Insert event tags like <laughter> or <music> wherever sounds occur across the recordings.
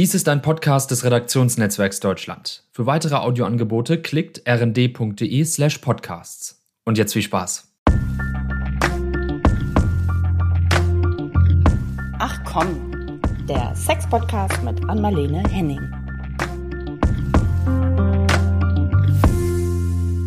Dies ist ein Podcast des Redaktionsnetzwerks Deutschland. Für weitere Audioangebote klickt rnd.de slash podcasts. Und jetzt viel Spaß. Ach komm, der Sex-Podcast mit Anmalene Henning.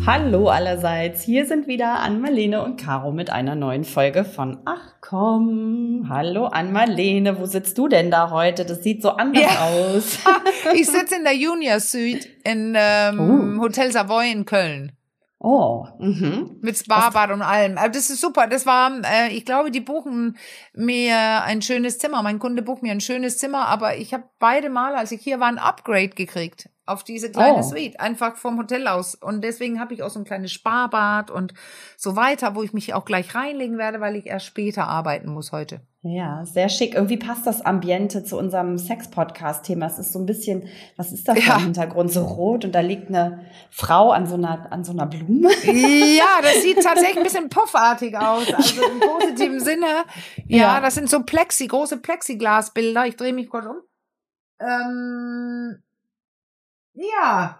Hallo allerseits, hier sind wieder Ann-Marlene und Caro mit einer neuen Folge von Ach komm. Hallo Ann-Marlene, wo sitzt du denn da heute? Das sieht so anders ja. aus. <laughs> ich sitze in der Junior Suite in ähm, uh. Hotel Savoy in Köln. Oh, mhm. mit Sparbad und allem. Aber das ist super. Das war, äh, ich glaube, die buchen mir ein schönes Zimmer. Mein Kunde bucht mir ein schönes Zimmer, aber ich habe beide Mal, als ich hier war, ein Upgrade gekriegt auf diese kleine oh. Suite, einfach vom Hotel aus. Und deswegen habe ich auch so ein kleines Sparbad und so weiter, wo ich mich auch gleich reinlegen werde, weil ich erst später arbeiten muss heute. Ja, sehr schick. Irgendwie passt das Ambiente zu unserem Sex-Podcast-Thema. Es ist so ein bisschen, was ist das ja. im Hintergrund? So rot und da liegt eine Frau an so einer, an so einer Blume. Ja, <laughs> das sieht tatsächlich ein bisschen puffartig aus. Also im positiven Sinne. Ja, ja, das sind so Plexi, große Plexiglasbilder. Ich drehe mich kurz um. Ähm, ja,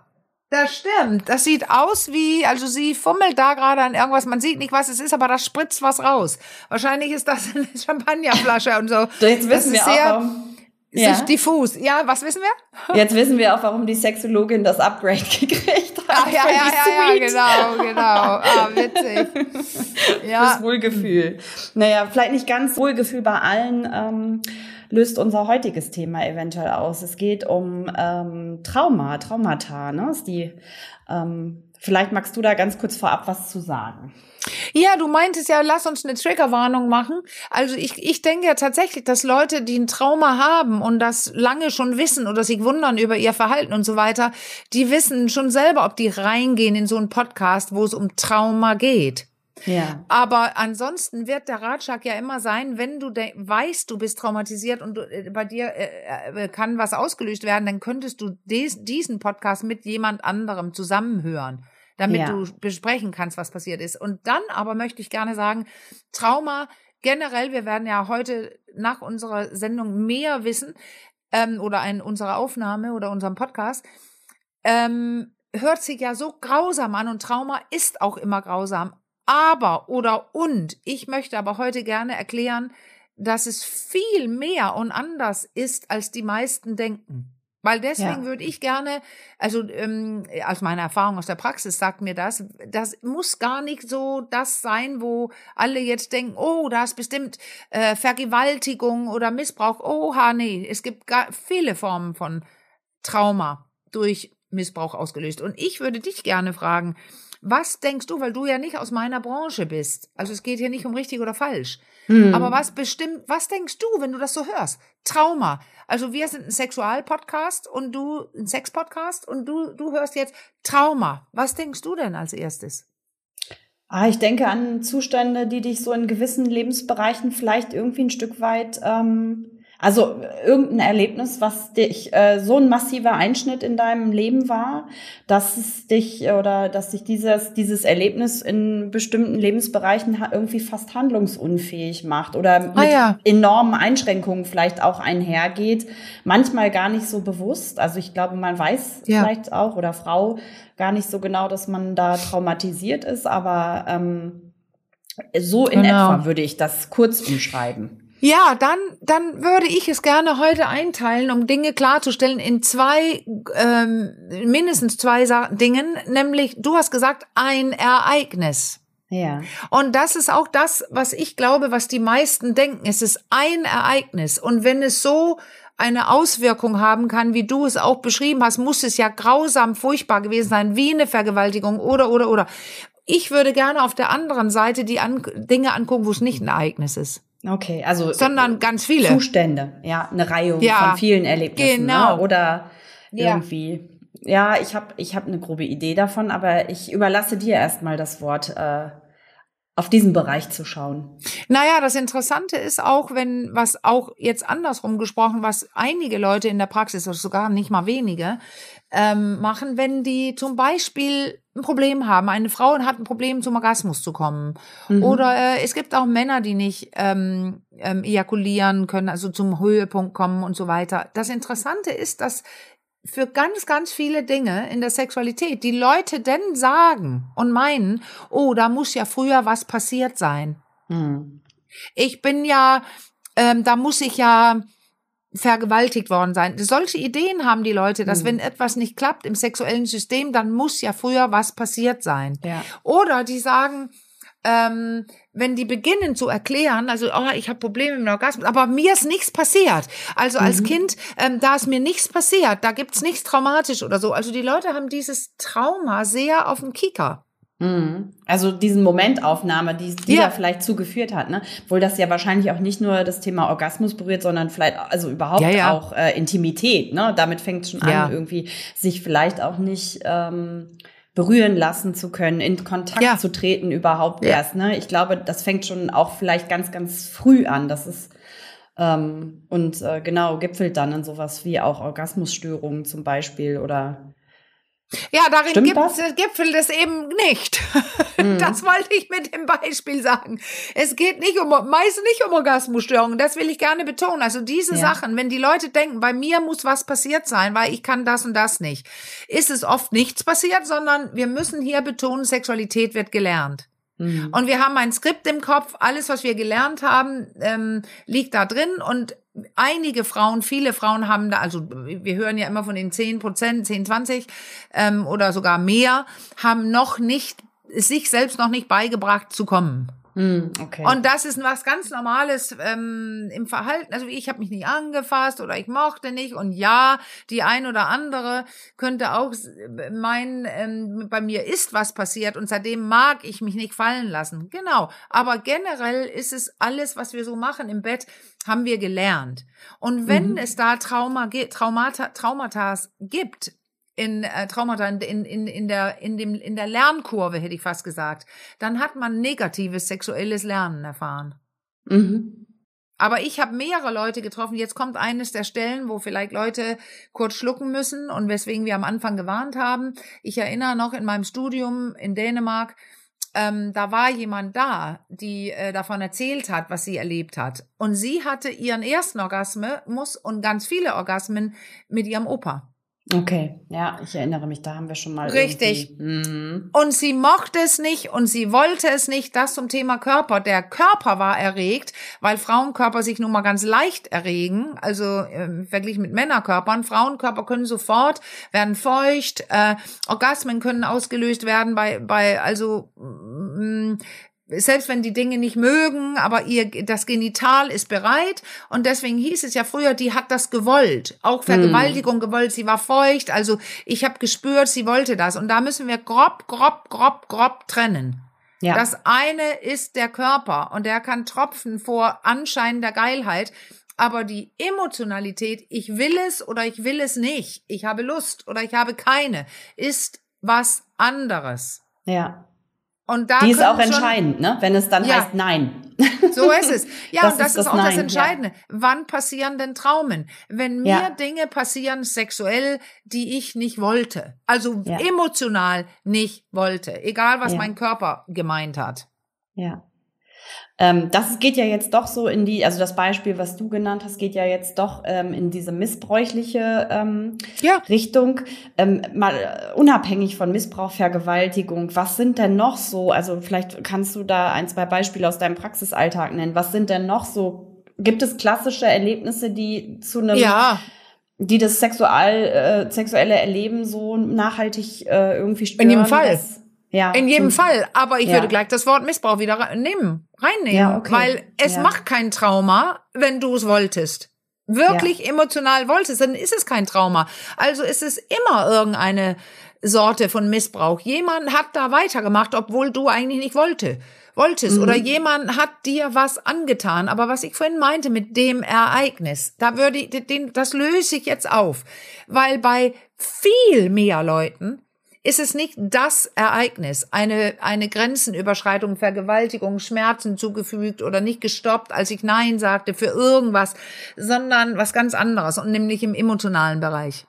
das stimmt. Das sieht aus wie, also sie fummelt da gerade an irgendwas. Man sieht nicht, was es ist, aber da spritzt was raus. Wahrscheinlich ist das <laughs> eine Champagnerflasche und so. Jetzt wissen wir sehr, auch, warum. Ja. diffus. Ja, was wissen wir? <laughs> Jetzt wissen wir auch, warum die Sexologin das Upgrade <laughs> gekriegt hat. Ach, ja, ja, ja, ja, genau, genau. Ah, witzig. Ja. Das Wohlgefühl. Naja, vielleicht nicht ganz Wohlgefühl bei allen. Ähm, löst unser heutiges Thema eventuell aus. Es geht um ähm, Trauma, Traumata. Ne? Ist die, ähm, vielleicht magst du da ganz kurz vorab was zu sagen. Ja, du meintest ja, lass uns eine Triggerwarnung machen. Also ich, ich denke ja tatsächlich, dass Leute, die ein Trauma haben und das lange schon wissen oder sich wundern über ihr Verhalten und so weiter, die wissen schon selber, ob die reingehen in so einen Podcast, wo es um Trauma geht. Ja. Aber ansonsten wird der Ratschlag ja immer sein, wenn du weißt, du bist traumatisiert und du, äh, bei dir äh, äh, kann was ausgelöst werden, dann könntest du diesen Podcast mit jemand anderem zusammenhören, damit ja. du besprechen kannst, was passiert ist. Und dann aber möchte ich gerne sagen, Trauma generell, wir werden ja heute nach unserer Sendung mehr wissen ähm, oder in unserer Aufnahme oder unserem Podcast. Ähm, hört sich ja so grausam an und Trauma ist auch immer grausam. Aber oder und, ich möchte aber heute gerne erklären, dass es viel mehr und anders ist, als die meisten denken. Weil deswegen ja. würde ich gerne, also ähm, aus meiner Erfahrung aus der Praxis sagt mir das, das muss gar nicht so das sein, wo alle jetzt denken, oh, da ist bestimmt äh, Vergewaltigung oder Missbrauch. Oha, nee, es gibt gar viele Formen von Trauma durch Missbrauch ausgelöst. Und ich würde dich gerne fragen, was denkst du, weil du ja nicht aus meiner Branche bist? Also es geht hier nicht um richtig oder falsch. Hm. Aber was bestimmt, was denkst du, wenn du das so hörst? Trauma. Also wir sind ein Sexualpodcast und du ein Sexpodcast und du du hörst jetzt Trauma. Was denkst du denn als erstes? Ah, ich denke an Zustände, die dich so in gewissen Lebensbereichen vielleicht irgendwie ein Stück weit ähm, also irgendein Erlebnis, was dich äh, so ein massiver Einschnitt in deinem Leben war, dass es dich oder dass sich dieses dieses Erlebnis in bestimmten Lebensbereichen irgendwie fast handlungsunfähig macht oder mit ah, ja. enormen Einschränkungen vielleicht auch einhergeht. Manchmal gar nicht so bewusst. Also ich glaube, man weiß ja. vielleicht auch oder Frau gar nicht so genau, dass man da traumatisiert ist, aber ähm, so in genau. etwa würde ich das kurz umschreiben. Ja, dann, dann würde ich es gerne heute einteilen, um Dinge klarzustellen in zwei, ähm, mindestens zwei Sa Dingen, nämlich du hast gesagt, ein Ereignis. Ja. Und das ist auch das, was ich glaube, was die meisten denken. Es ist ein Ereignis. Und wenn es so eine Auswirkung haben kann, wie du es auch beschrieben hast, muss es ja grausam, furchtbar gewesen sein, wie eine Vergewaltigung oder, oder, oder. Ich würde gerne auf der anderen Seite die An Dinge angucken, wo es nicht ein Ereignis ist. Okay, also sondern ganz viele Zustände, ja, eine Reihe ja, von vielen Erlebnissen, ne? genau. Ne? oder irgendwie. Ja, ich habe ich hab eine grobe Idee davon, aber ich überlasse dir erstmal das Wort. Äh, auf diesen Bereich zu schauen. Naja, das Interessante ist auch, wenn, was auch jetzt andersrum gesprochen, was einige Leute in der Praxis, oder sogar nicht mal wenige, ähm, machen, wenn die zum Beispiel ein Problem haben. Eine Frau hat ein Problem, zum Orgasmus zu kommen. Mhm. Oder äh, es gibt auch Männer, die nicht ähm, ähm, ejakulieren können, also zum Höhepunkt kommen und so weiter. Das Interessante ist, dass für ganz, ganz viele Dinge in der Sexualität die Leute denn sagen und meinen, oh, da muss ja früher was passiert sein. Mhm. Ich bin ja, ähm, da muss ich ja vergewaltigt worden sein. Solche Ideen haben die Leute, dass mhm. wenn etwas nicht klappt im sexuellen System, dann muss ja früher was passiert sein. Ja. Oder die sagen, ähm, wenn die beginnen zu erklären, also oh, ich habe Probleme mit dem Orgasmus, aber mir ist nichts passiert. Also als mhm. Kind, ähm, da ist mir nichts passiert, da gibt's nichts traumatisch oder so. Also die Leute haben dieses Trauma sehr auf dem Kieker. Mhm. Also diesen Momentaufnahme, die, die ja. vielleicht zugeführt hat, ne? Obwohl das ja wahrscheinlich auch nicht nur das Thema Orgasmus berührt, sondern vielleicht also überhaupt ja, ja. auch äh, Intimität, ne? Damit fängt es schon an, irgendwie sich vielleicht auch nicht ähm, berühren lassen zu können, in Kontakt zu treten überhaupt erst. Ne? Ich glaube, das fängt schon auch vielleicht ganz, ganz früh an. Das ist ähm, und äh, genau gipfelt dann in sowas wie auch Orgasmusstörungen zum Beispiel oder ja, darin gibt, das? gipfelt es eben nicht. Mhm. <laughs> Das wollte ich mit dem Beispiel sagen. Es geht nicht um, meist nicht um Orgasmusstörungen. Das will ich gerne betonen. Also diese ja. Sachen, wenn die Leute denken, bei mir muss was passiert sein, weil ich kann das und das nicht, ist es oft nichts passiert, sondern wir müssen hier betonen, Sexualität wird gelernt. Mhm. Und wir haben ein Skript im Kopf, alles, was wir gelernt haben, ähm, liegt da drin und einige Frauen, viele Frauen haben da, also wir hören ja immer von den 10 Prozent, 10, 20 ähm, oder sogar mehr, haben noch nicht, sich selbst noch nicht beigebracht zu kommen. Hm, okay. Und das ist was ganz Normales ähm, im Verhalten. Also ich habe mich nicht angefasst oder ich mochte nicht. Und ja, die ein oder andere könnte auch meinen, ähm, bei mir ist was passiert und seitdem mag ich mich nicht fallen lassen. Genau. Aber generell ist es alles, was wir so machen im Bett, haben wir gelernt. Und wenn mhm. es da Trauma, Traumata, Traumata gibt, in äh, Traumata in, in, in, der, in, dem, in der Lernkurve, hätte ich fast gesagt, dann hat man negatives sexuelles Lernen erfahren. Mhm. Aber ich habe mehrere Leute getroffen. Jetzt kommt eines der Stellen, wo vielleicht Leute kurz schlucken müssen und weswegen wir am Anfang gewarnt haben. Ich erinnere noch in meinem Studium in Dänemark, ähm, da war jemand da, die äh, davon erzählt hat, was sie erlebt hat. Und sie hatte ihren ersten Orgasmus und ganz viele Orgasmen mit ihrem Opa. Okay, ja, ich erinnere mich, da haben wir schon mal. Richtig. Mhm. Und sie mochte es nicht und sie wollte es nicht. Das zum Thema Körper. Der Körper war erregt, weil Frauenkörper sich nun mal ganz leicht erregen. Also äh, verglichen mit Männerkörpern. Frauenkörper können sofort werden feucht. Äh, Orgasmen können ausgelöst werden bei bei also mh, selbst wenn die Dinge nicht mögen, aber ihr das Genital ist bereit und deswegen hieß es ja früher, die hat das gewollt, auch hm. Vergewaltigung gewollt, sie war feucht, also ich habe gespürt, sie wollte das und da müssen wir grob, grob, grob, grob trennen. Ja. Das eine ist der Körper und der kann tropfen vor anscheinender Geilheit, aber die Emotionalität, ich will es oder ich will es nicht, ich habe Lust oder ich habe keine, ist was anderes. Ja. Und da die ist auch entscheidend, ne? wenn es dann ja, heißt Nein. So ist es. Ja, <laughs> das und das ist, das auch Nein, das Entscheidende. Ja. Wann passieren denn Traumen? Wenn mir ja. Dinge passieren sexuell, die ich nicht wollte, also emotional nicht wollte, egal was mein Körper gemeint hat. Ja. Ähm, das geht ja jetzt doch so in die, also das Beispiel, was du genannt hast, geht ja jetzt doch ähm, in diese missbräuchliche ähm, ja. Richtung. Ähm, mal äh, unabhängig von Missbrauch, Vergewaltigung, was sind denn noch so, also vielleicht kannst du da ein, zwei Beispiele aus deinem Praxisalltag nennen, was sind denn noch so, gibt es klassische Erlebnisse, die zu einem ja die das sexual, äh, sexuelle Erleben so nachhaltig äh, irgendwie stören. In jedem Fall. Das, ja, in jedem Fall. Aber ich ja. würde gleich das Wort Missbrauch wieder nehmen, reinnehmen, ja, okay. weil es ja. macht kein Trauma, wenn du es wolltest. Wirklich ja. emotional wolltest, dann ist es kein Trauma. Also ist es immer irgendeine Sorte von Missbrauch. Jemand hat da weitergemacht, obwohl du eigentlich nicht wollte, wolltest. Mhm. Oder jemand hat dir was angetan. Aber was ich vorhin meinte mit dem Ereignis, da würde ich, den, das löse ich jetzt auf. Weil bei viel mehr Leuten ist es nicht das Ereignis, eine, eine Grenzenüberschreitung, Vergewaltigung, Schmerzen zugefügt oder nicht gestoppt, als ich Nein sagte für irgendwas, sondern was ganz anderes und nämlich im emotionalen Bereich.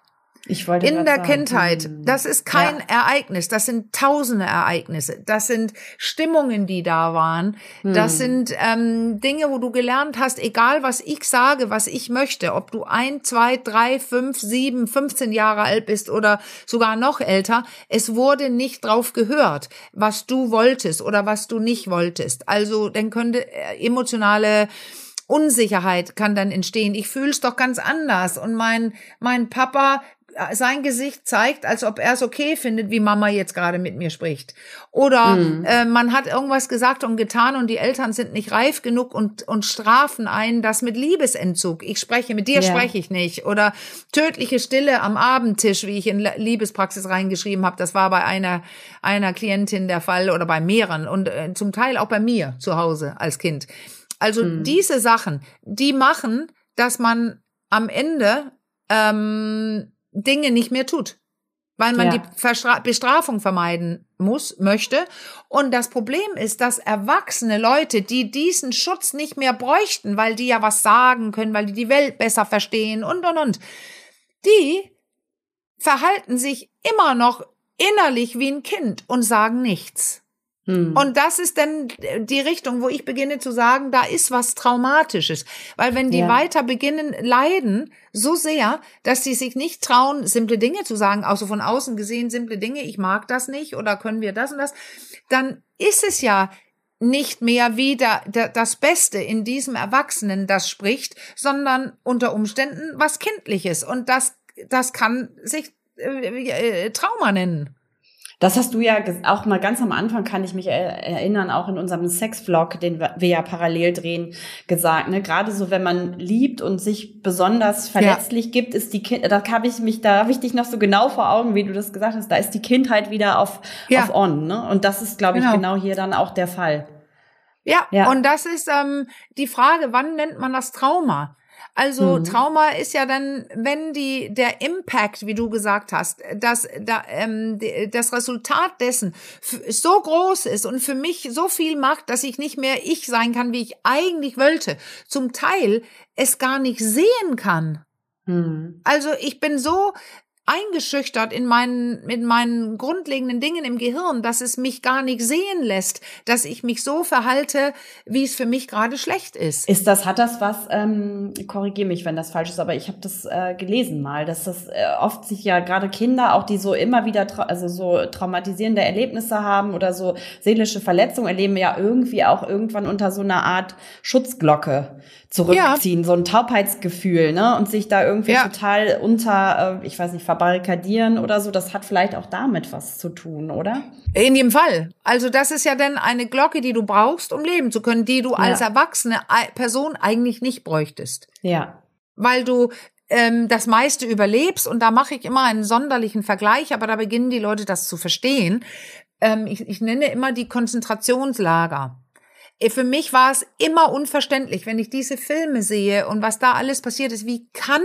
Ich wollte in der sagen, Kindheit. hm. Das ist kein Ja. Ereignis. Das sind tausende Ereignisse. Das sind Stimmungen, die da waren. Das Hm. sind ähm, Dinge, wo du gelernt hast, egal was ich sage, was ich möchte, ob du ein, zwei, drei, fünf, sieben, 15 Jahre alt bist oder sogar noch älter, es wurde nicht drauf gehört, was du wolltest oder was du nicht wolltest. Also dann könnte äh, emotionale Unsicherheit kann dann entstehen. Ich fühle es doch ganz anders. Und mein, mein Papa, sein Gesicht zeigt, als ob er es okay findet, wie Mama jetzt gerade mit mir spricht. Oder äh, man hat irgendwas gesagt und getan und die Eltern sind nicht reif genug und, und strafen einen das mit Liebesentzug. Ich spreche, mit dir Ja. spreche ich nicht. Oder tödliche Stille am Abendtisch, wie ich in Liebespraxis reingeschrieben habe. Das war bei einer, einer Klientin der Fall oder bei mehreren und äh, zum Teil auch bei mir zu Hause als Kind. Also diese Sachen, die machen, dass man am Ende ähm, Dinge nicht mehr tut, weil man Ja. die Verstra Bestrafung vermeiden muss, möchte. Und das Problem ist, dass erwachsene Leute, die diesen Schutz nicht mehr bräuchten, weil die ja was sagen können, weil die die Welt besser verstehen und, und, und, die verhalten sich immer noch innerlich wie ein Kind und sagen nichts. Hm. Und das ist dann die Richtung, wo ich beginne zu sagen, da ist was Traumatisches. Weil wenn die Ja. weiter beginnen, leiden so sehr, dass sie sich nicht trauen, simple Dinge zu sagen, auch so von außen gesehen, simple Dinge, ich mag das nicht oder können wir das und das, dann ist es ja nicht mehr wieder da- das Beste in diesem Erwachsenen, das spricht, sondern unter Umständen was Kindliches. Und das, das kann sich äh, äh, Trauma nennen. Das hast du ja auch mal ganz am Anfang, kann ich mich er- erinnern, auch in unserem Sex-Vlog, den wir ja parallel drehen, gesagt. Ne? Gerade so, wenn man liebt und sich besonders verletzlich gibt, ist die Kind, da habe ich mich, da habe ich dich noch so genau vor Augen, wie du das gesagt hast, da ist die Kindheit wieder auf, Ja. auf on. Ne? Und das ist, glaube ich, Genau. genau hier dann auch der Fall. Ja, Ja. und das ist ähm, die Frage, wann nennt man das Trauma? Also Mhm. Trauma ist ja dann, wenn die der Impact, wie du gesagt hast, dass da, ähm, das Resultat dessen so groß ist und für mich so viel macht, dass ich nicht mehr ich sein kann, wie ich eigentlich wollte. Zum Teil es gar nicht sehen kann. Hm. Also ich bin so eingeschüchtert in meinen, in meinen grundlegenden Dingen im Gehirn, dass es mich gar nicht sehen lässt, dass ich mich so verhalte, wie es für mich gerade schlecht ist. Ist das, hat das was, ähm, korrigiere mich, wenn das falsch ist, aber ich habe das äh, gelesen mal, dass das äh, oft sich ja gerade Kinder, auch die so immer wieder, also so traumatisierende Erlebnisse haben oder so seelische Verletzungen erleben, ja irgendwie auch irgendwann unter so einer Art Schutzglocke zurückziehen, so ein Taubheitsgefühl, ne, und sich da irgendwie Ja. total unter, äh, ich weiß nicht, verbarrikadieren oder so, das hat vielleicht auch damit was zu tun, oder? In jedem Fall. Also das ist ja dann eine Glocke, die du brauchst, um leben zu können, die du als erwachsene Person eigentlich nicht bräuchtest. Ja. weil du ähm, das meiste überlebst und da mache ich immer einen sonderlichen Vergleich, aber da beginnen die Leute das zu verstehen. Ähm, ich, ich nenne immer die Konzentrationslager. Äh, Für mich war es immer unverständlich, wenn ich diese Filme sehe und was da alles passiert ist. Wie kann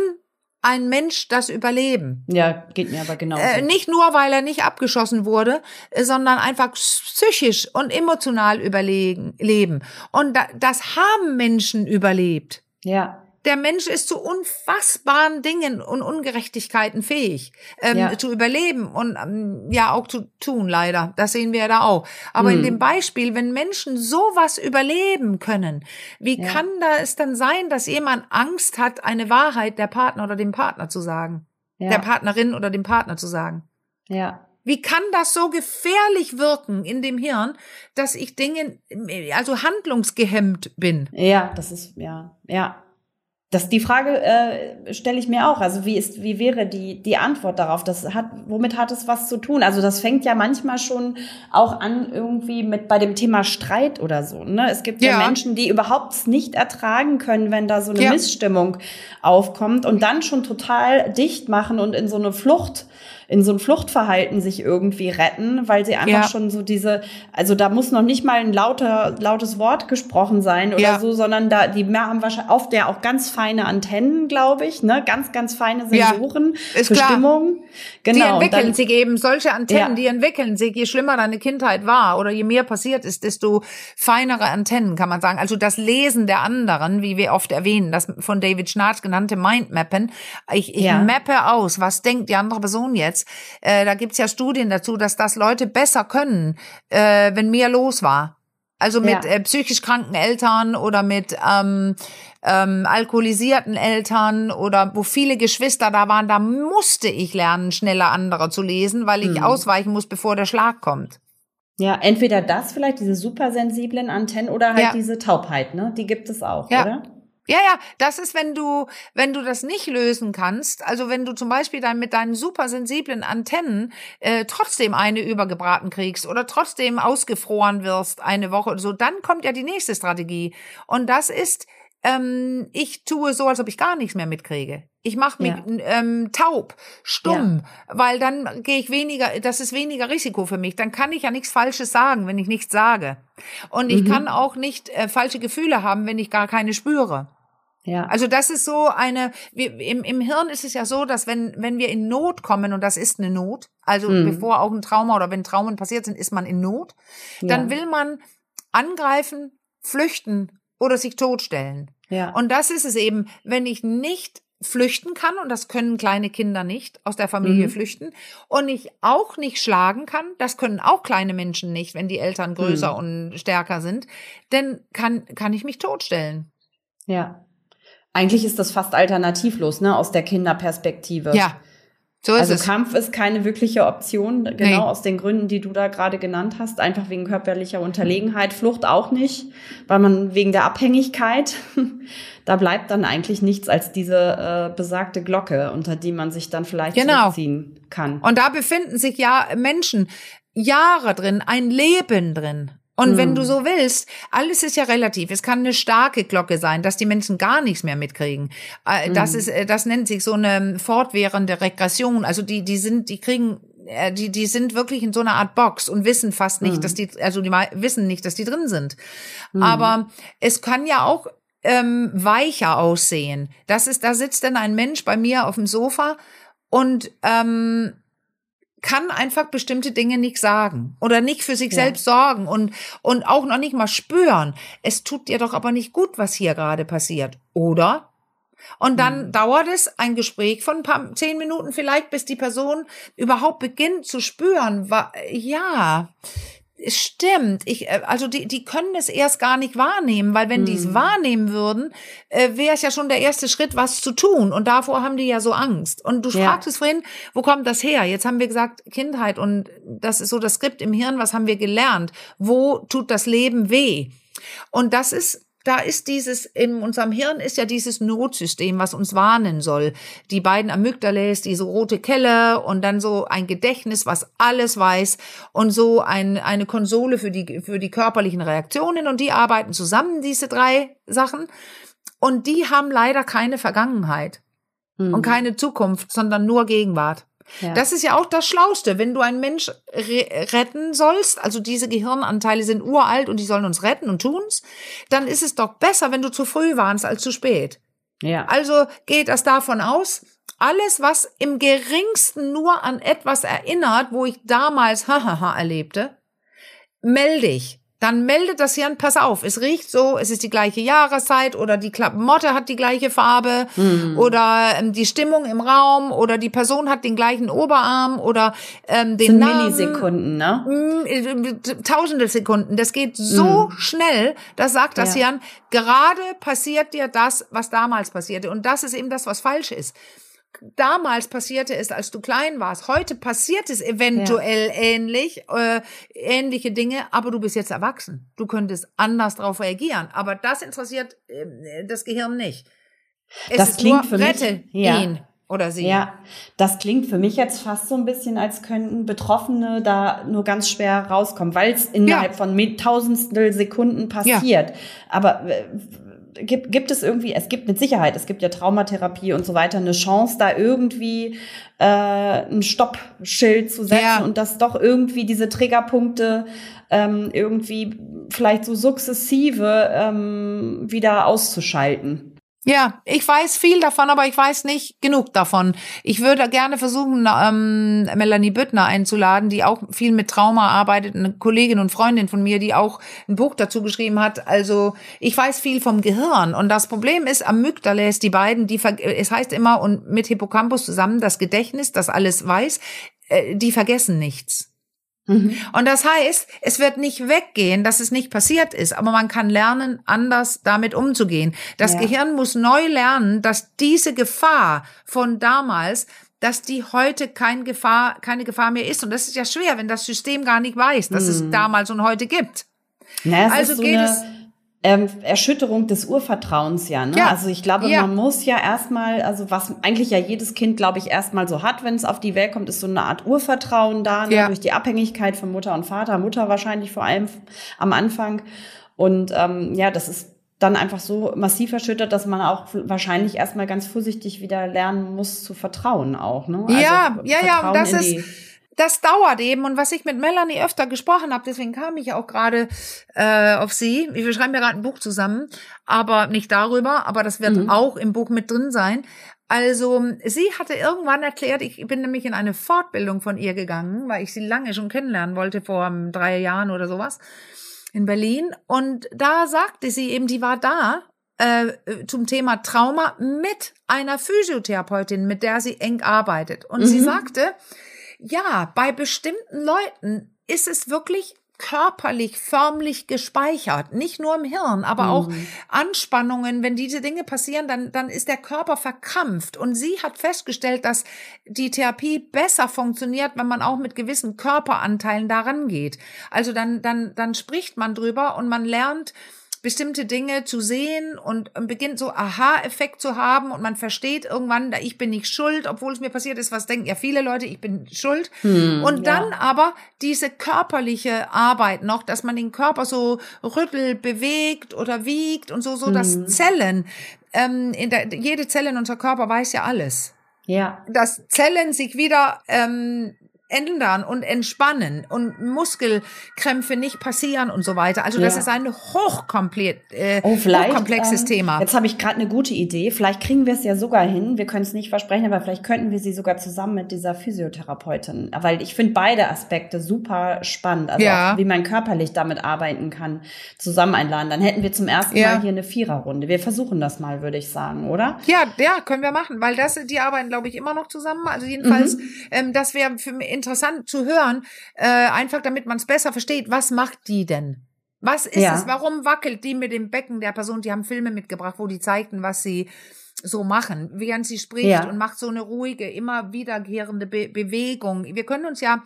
ein Mensch das überleben? Ja, geht mir aber genauso. Äh, nicht nur, weil er nicht abgeschossen wurde, äh, sondern einfach psychisch und emotional überlegen, leben. Und da, das haben Menschen überlebt. ja. Der Mensch ist zu unfassbaren Dingen und Ungerechtigkeiten fähig, ähm, Ja. zu überleben und ähm, ja auch zu tun, leider. Das sehen wir ja da auch. Aber in Hm. dem Beispiel, wenn Menschen sowas überleben können, wie Ja. kann da es dann sein, dass jemand Angst hat, eine Wahrheit der Partner oder dem Partner zu sagen? Ja. Der Partnerin oder dem Partner zu sagen? ja. Wie kann das so gefährlich wirken in dem Hirn, dass ich Dinge, also handlungsgehemmt bin? Ja, das ist, ja, ja. Das, die Frage äh, stelle ich mir auch. Also wie ist, wie wäre die, die Antwort darauf? Das hat, womit hat es was zu tun? Also das fängt ja manchmal schon auch an irgendwie mit bei dem Thema Streit oder so. Ne? Es gibt ja, Ja. Menschen, die überhaupt nicht ertragen können, wenn da so eine Ja. Missstimmung aufkommt und dann schon total dicht machen und in so eine Flucht in so ein Fluchtverhalten sich irgendwie retten, weil sie einfach ja. schon so diese, also da muss noch nicht mal ein lauter, lautes Wort gesprochen sein oder ja. so, sondern da, die haben wahrscheinlich oft ja auch ganz feine Antennen, glaube ich, ne, ganz, ganz feine Sensoren ja, für klar. Stimmung. Genau. Die entwickeln dann, sich eben, solche Antennen, die entwickeln sich, je schlimmer deine Kindheit war oder je mehr passiert ist, desto feinere Antennen, kann man sagen. Also das Lesen der anderen, wie wir oft erwähnen, das von David Schnarch genannte Mindmappen. Ich, ich mappe aus, was denkt die andere Person jetzt? Äh, da gibt's ja Studien dazu, dass das Leute besser können, äh, wenn mehr los war. Also mit ja. äh, psychisch kranken Eltern oder mit ähm, ähm, alkoholisierten Eltern oder wo viele Geschwister da waren, da musste ich lernen, schneller andere zu lesen, weil ich mhm. ausweichen muss, bevor der Schlag kommt. Ja, entweder das vielleicht, diese supersensiblen Antennen oder halt ja. diese Taubheit, ne? Die gibt es auch, ja. oder? Ja, ja, das ist, wenn du, wenn du das nicht lösen kannst, also wenn du zum Beispiel dann mit deinen supersensiblen Antennen äh, trotzdem eine übergebraten kriegst oder trotzdem ausgefroren wirst eine Woche oder so, dann kommt ja die nächste Strategie. Und das ist, ähm, ich tue so, als ob ich gar nichts mehr mitkriege. Ich mache mich ja. ähm, taub, stumm, ja. weil dann gehe ich weniger, das ist weniger Risiko für mich. Dann kann ich ja nichts Falsches sagen, wenn ich nichts sage. Und ich mhm. kann auch nicht äh, falsche Gefühle haben, wenn ich gar keine spüre. Ja. Also das ist so eine, im, im Hirn ist es ja so, dass wenn, wenn wir in Not kommen, und das ist eine Not, also mhm. bevor auch ein Trauma oder wenn Traumen passiert sind, ist man in Not, dann ja. will man angreifen, flüchten oder sich totstellen. Ja. Und das ist es eben, wenn ich nicht flüchten kann, und das können kleine Kinder nicht aus der Familie mhm. flüchten, und ich auch nicht schlagen kann, das können auch kleine Menschen nicht, wenn die Eltern größer mhm. und stärker sind, dann kann, kann ich mich totstellen. Ja. Eigentlich ist das fast alternativlos, ne, aus der Kinderperspektive. Ja. So ist also es. Kampf ist keine wirkliche Option, genau nee. aus den Gründen, die du da gerade genannt hast, einfach wegen körperlicher Unterlegenheit, Flucht auch nicht, weil man wegen der Abhängigkeit, <laughs> da bleibt dann eigentlich nichts als diese äh, besagte Glocke, unter die man sich dann vielleicht genau. ziehen kann. Und da befinden sich ja Menschen Jahre drin, ein Leben drin. Und wenn du hm. so willst, alles ist ja relativ. Es kann eine starke Glocke sein, dass die Menschen gar nichts mehr mitkriegen. Äh, das hm. ist, äh, das nennt sich so eine fortwährende Regression. Also die, die sind, die kriegen äh, die, die sind wirklich in so einer Art Box und wissen fast nicht, mhm. dass die, also die wissen nicht, dass die drin sind. Mhm. Aber es kann ja auch ähm, weicher aussehen. Das ist, da sitzt dann ein Mensch bei mir auf dem Sofa und ähm, kann einfach bestimmte Dinge nicht sagen oder nicht für sich ja. selbst sorgen und, und auch noch nicht mal spüren. Es tut dir doch aber nicht gut, was hier gerade passiert, oder? Und dann mhm. dauert es ein Gespräch von ein paar, zehn Minuten vielleicht, bis die Person überhaupt beginnt zu spüren, wa, ja, Stimmt, ich, äh, also die, die können es erst gar nicht wahrnehmen, weil wenn hm. die es wahrnehmen würden, äh, wäre es ja schon der erste Schritt, was zu tun. Und davor haben die ja so Angst. Und du ja. fragtest vorhin, wo kommt das her? Jetzt haben wir gesagt, Kindheit und das ist so das Skript im Hirn, was haben wir gelernt? Wo tut das Leben weh? Und das ist da ist dieses, in unserem Hirn ist ja dieses Notsystem, was uns warnen soll. Die beiden Amygdales, diese rote Kelle und dann so ein Gedächtnis, was alles weiß und so ein, eine Konsole für die, für die körperlichen Reaktionen und die arbeiten zusammen, diese drei Sachen. Und die haben leider keine Vergangenheit mhm. und keine Zukunft, sondern nur Gegenwart. Ja. Das ist ja auch das Schlauste. Wenn du einen Mensch re retten sollst, also diese Gehirnanteile sind uralt und die sollen uns retten und tun's, dann ist es doch besser, wenn du zu früh warnst als zu spät. Ja. Also geht das davon aus, alles, was im geringsten nur an etwas erinnert, wo ich damals hahaha erlebte, melde ich dann meldet das Hirn, pass auf, es riecht so, es ist die gleiche Jahreszeit oder die Klappenmotte hat die gleiche Farbe mhm. oder ähm, die Stimmung im Raum oder die Person hat den gleichen Oberarm oder ähm, den Namen. Millisekunden, ne? Mm, äh, tausende Sekunden. Das geht so mhm. schnell, das sagt das ja. Hirn, gerade passiert dir das, was damals passierte. Und das ist eben das, was falsch ist damals passierte es, als du klein warst. Heute passiert es eventuell ja. ähnlich, äh, ähnliche Dinge, aber du bist jetzt erwachsen. Du könntest anders darauf reagieren. Aber das interessiert äh, das Gehirn nicht. Es das klingt nur, für rette mich, ja. ihn oder sie. Ja, das klingt für mich jetzt fast so ein bisschen, als könnten Betroffene da nur ganz schwer rauskommen, weil es innerhalb ja. von Tausendstel Sekunden passiert. Ja. Aber gibt, gibt es irgendwie, es gibt mit Sicherheit, es gibt ja Traumatherapie und so weiter, eine Chance, da irgendwie äh, ein Stoppschild zu setzen ja. und dass doch irgendwie diese Triggerpunkte ähm, irgendwie vielleicht so sukzessive ähm, wieder auszuschalten. Ja, ich weiß viel davon, aber ich weiß nicht genug davon. Ich würde gerne versuchen, ähm, Melanie Büttner einzuladen, die auch viel mit Trauma arbeitet, eine Kollegin und Freundin von mir, die auch ein Buch dazu geschrieben hat. Also ich weiß viel vom Gehirn und das Problem ist, Amygdala ist die beiden, die es heißt immer und mit Hippocampus zusammen das Gedächtnis, das alles weiß, äh, die vergessen nichts. Mhm. Und das heißt, es wird nicht weggehen, dass es nicht passiert ist, aber man kann lernen, anders damit umzugehen. Das ja. Gehirn muss neu lernen, dass diese Gefahr von damals dass die heute kein Gefahr, keine Gefahr mehr ist. Und das ist ja schwer, wenn das System gar nicht weiß, dass mhm. es damals und heute gibt. Na, also so geht es ähm, Erschütterung des Urvertrauens ja. Ne? Ja. Also ich glaube, ja. man muss ja erstmal, also was eigentlich ja jedes Kind, glaube ich, erstmal so hat, wenn es auf die Welt kommt, ist so eine Art Urvertrauen da, ne? ja. durch die Abhängigkeit von Mutter und Vater, Mutter wahrscheinlich vor allem am Anfang. Und ähm, ja, das ist dann einfach so massiv erschüttert, dass man auch wahrscheinlich erstmal ganz vorsichtig wieder lernen muss zu vertrauen auch. Ne? Also ja, ja, ja, das ist das dauert eben. Und was ich mit Melanie öfter gesprochen habe, deswegen kam ich auch gerade äh, auf sie. Wir schreiben ja gerade ein Buch zusammen, aber nicht darüber, aber das wird mhm. auch im Buch mit drin sein. Also sie hatte irgendwann erklärt, ich bin nämlich in eine Fortbildung von ihr gegangen, weil ich sie lange schon kennenlernen wollte, vor drei Jahren oder sowas, in Berlin. Und da sagte sie eben, die war da äh, zum Thema Trauma mit einer Physiotherapeutin, mit der sie eng arbeitet. Und mhm. sie sagte, ja, bei bestimmten Leuten ist es wirklich körperlich, förmlich gespeichert. Nicht nur im Hirn, aber mhm. auch Anspannungen. Wenn diese Dinge passieren, dann, dann ist der Körper verkrampft. Und sie hat festgestellt, dass die Therapie besser funktioniert, wenn man auch mit gewissen Körperanteilen daran geht. Also dann, dann, dann spricht man drüber und man lernt, bestimmte Dinge zu sehen und beginnt so Aha-Effekt zu haben und man versteht irgendwann, ich bin nicht schuld, obwohl es mir passiert ist, was denken ja viele Leute, ich bin schuld. Hm, und dann ja. aber diese körperliche Arbeit noch, dass man den Körper so rüttelt, bewegt oder wiegt und so, so hm. dass Zellen, ähm, in der, jede Zelle in unserem Körper weiß ja alles. Ja. Dass Zellen sich wieder ähm, ändern und entspannen und Muskelkrämpfe nicht passieren und so weiter. Also das ja. ist ein hochkomplex, äh, oh, hochkomplexes ähm, Thema. Jetzt habe ich gerade eine gute Idee. Vielleicht kriegen wir es ja sogar hin. Wir können es nicht versprechen, aber vielleicht könnten wir sie sogar zusammen mit dieser Physiotherapeutin, weil ich finde beide Aspekte super spannend. Also ja. auch, wie man körperlich damit arbeiten kann, zusammen einladen. Dann hätten wir zum ersten ja. Mal hier eine Viererrunde. Wir versuchen das mal, würde ich sagen, oder? Ja, ja, können wir machen, weil das, die arbeiten, glaube ich, immer noch zusammen. Also jedenfalls, mhm. ähm, das wäre für mich interessant zu hören, äh, einfach damit man es besser versteht. Was macht die denn? Was ist ja. es? Warum wackelt die mit dem Becken der Person? Die haben Filme mitgebracht, wo die zeigten, was sie so machen, während sie spricht ja. und macht so eine ruhige, immer wiederkehrende Be Bewegung. Wir können uns ja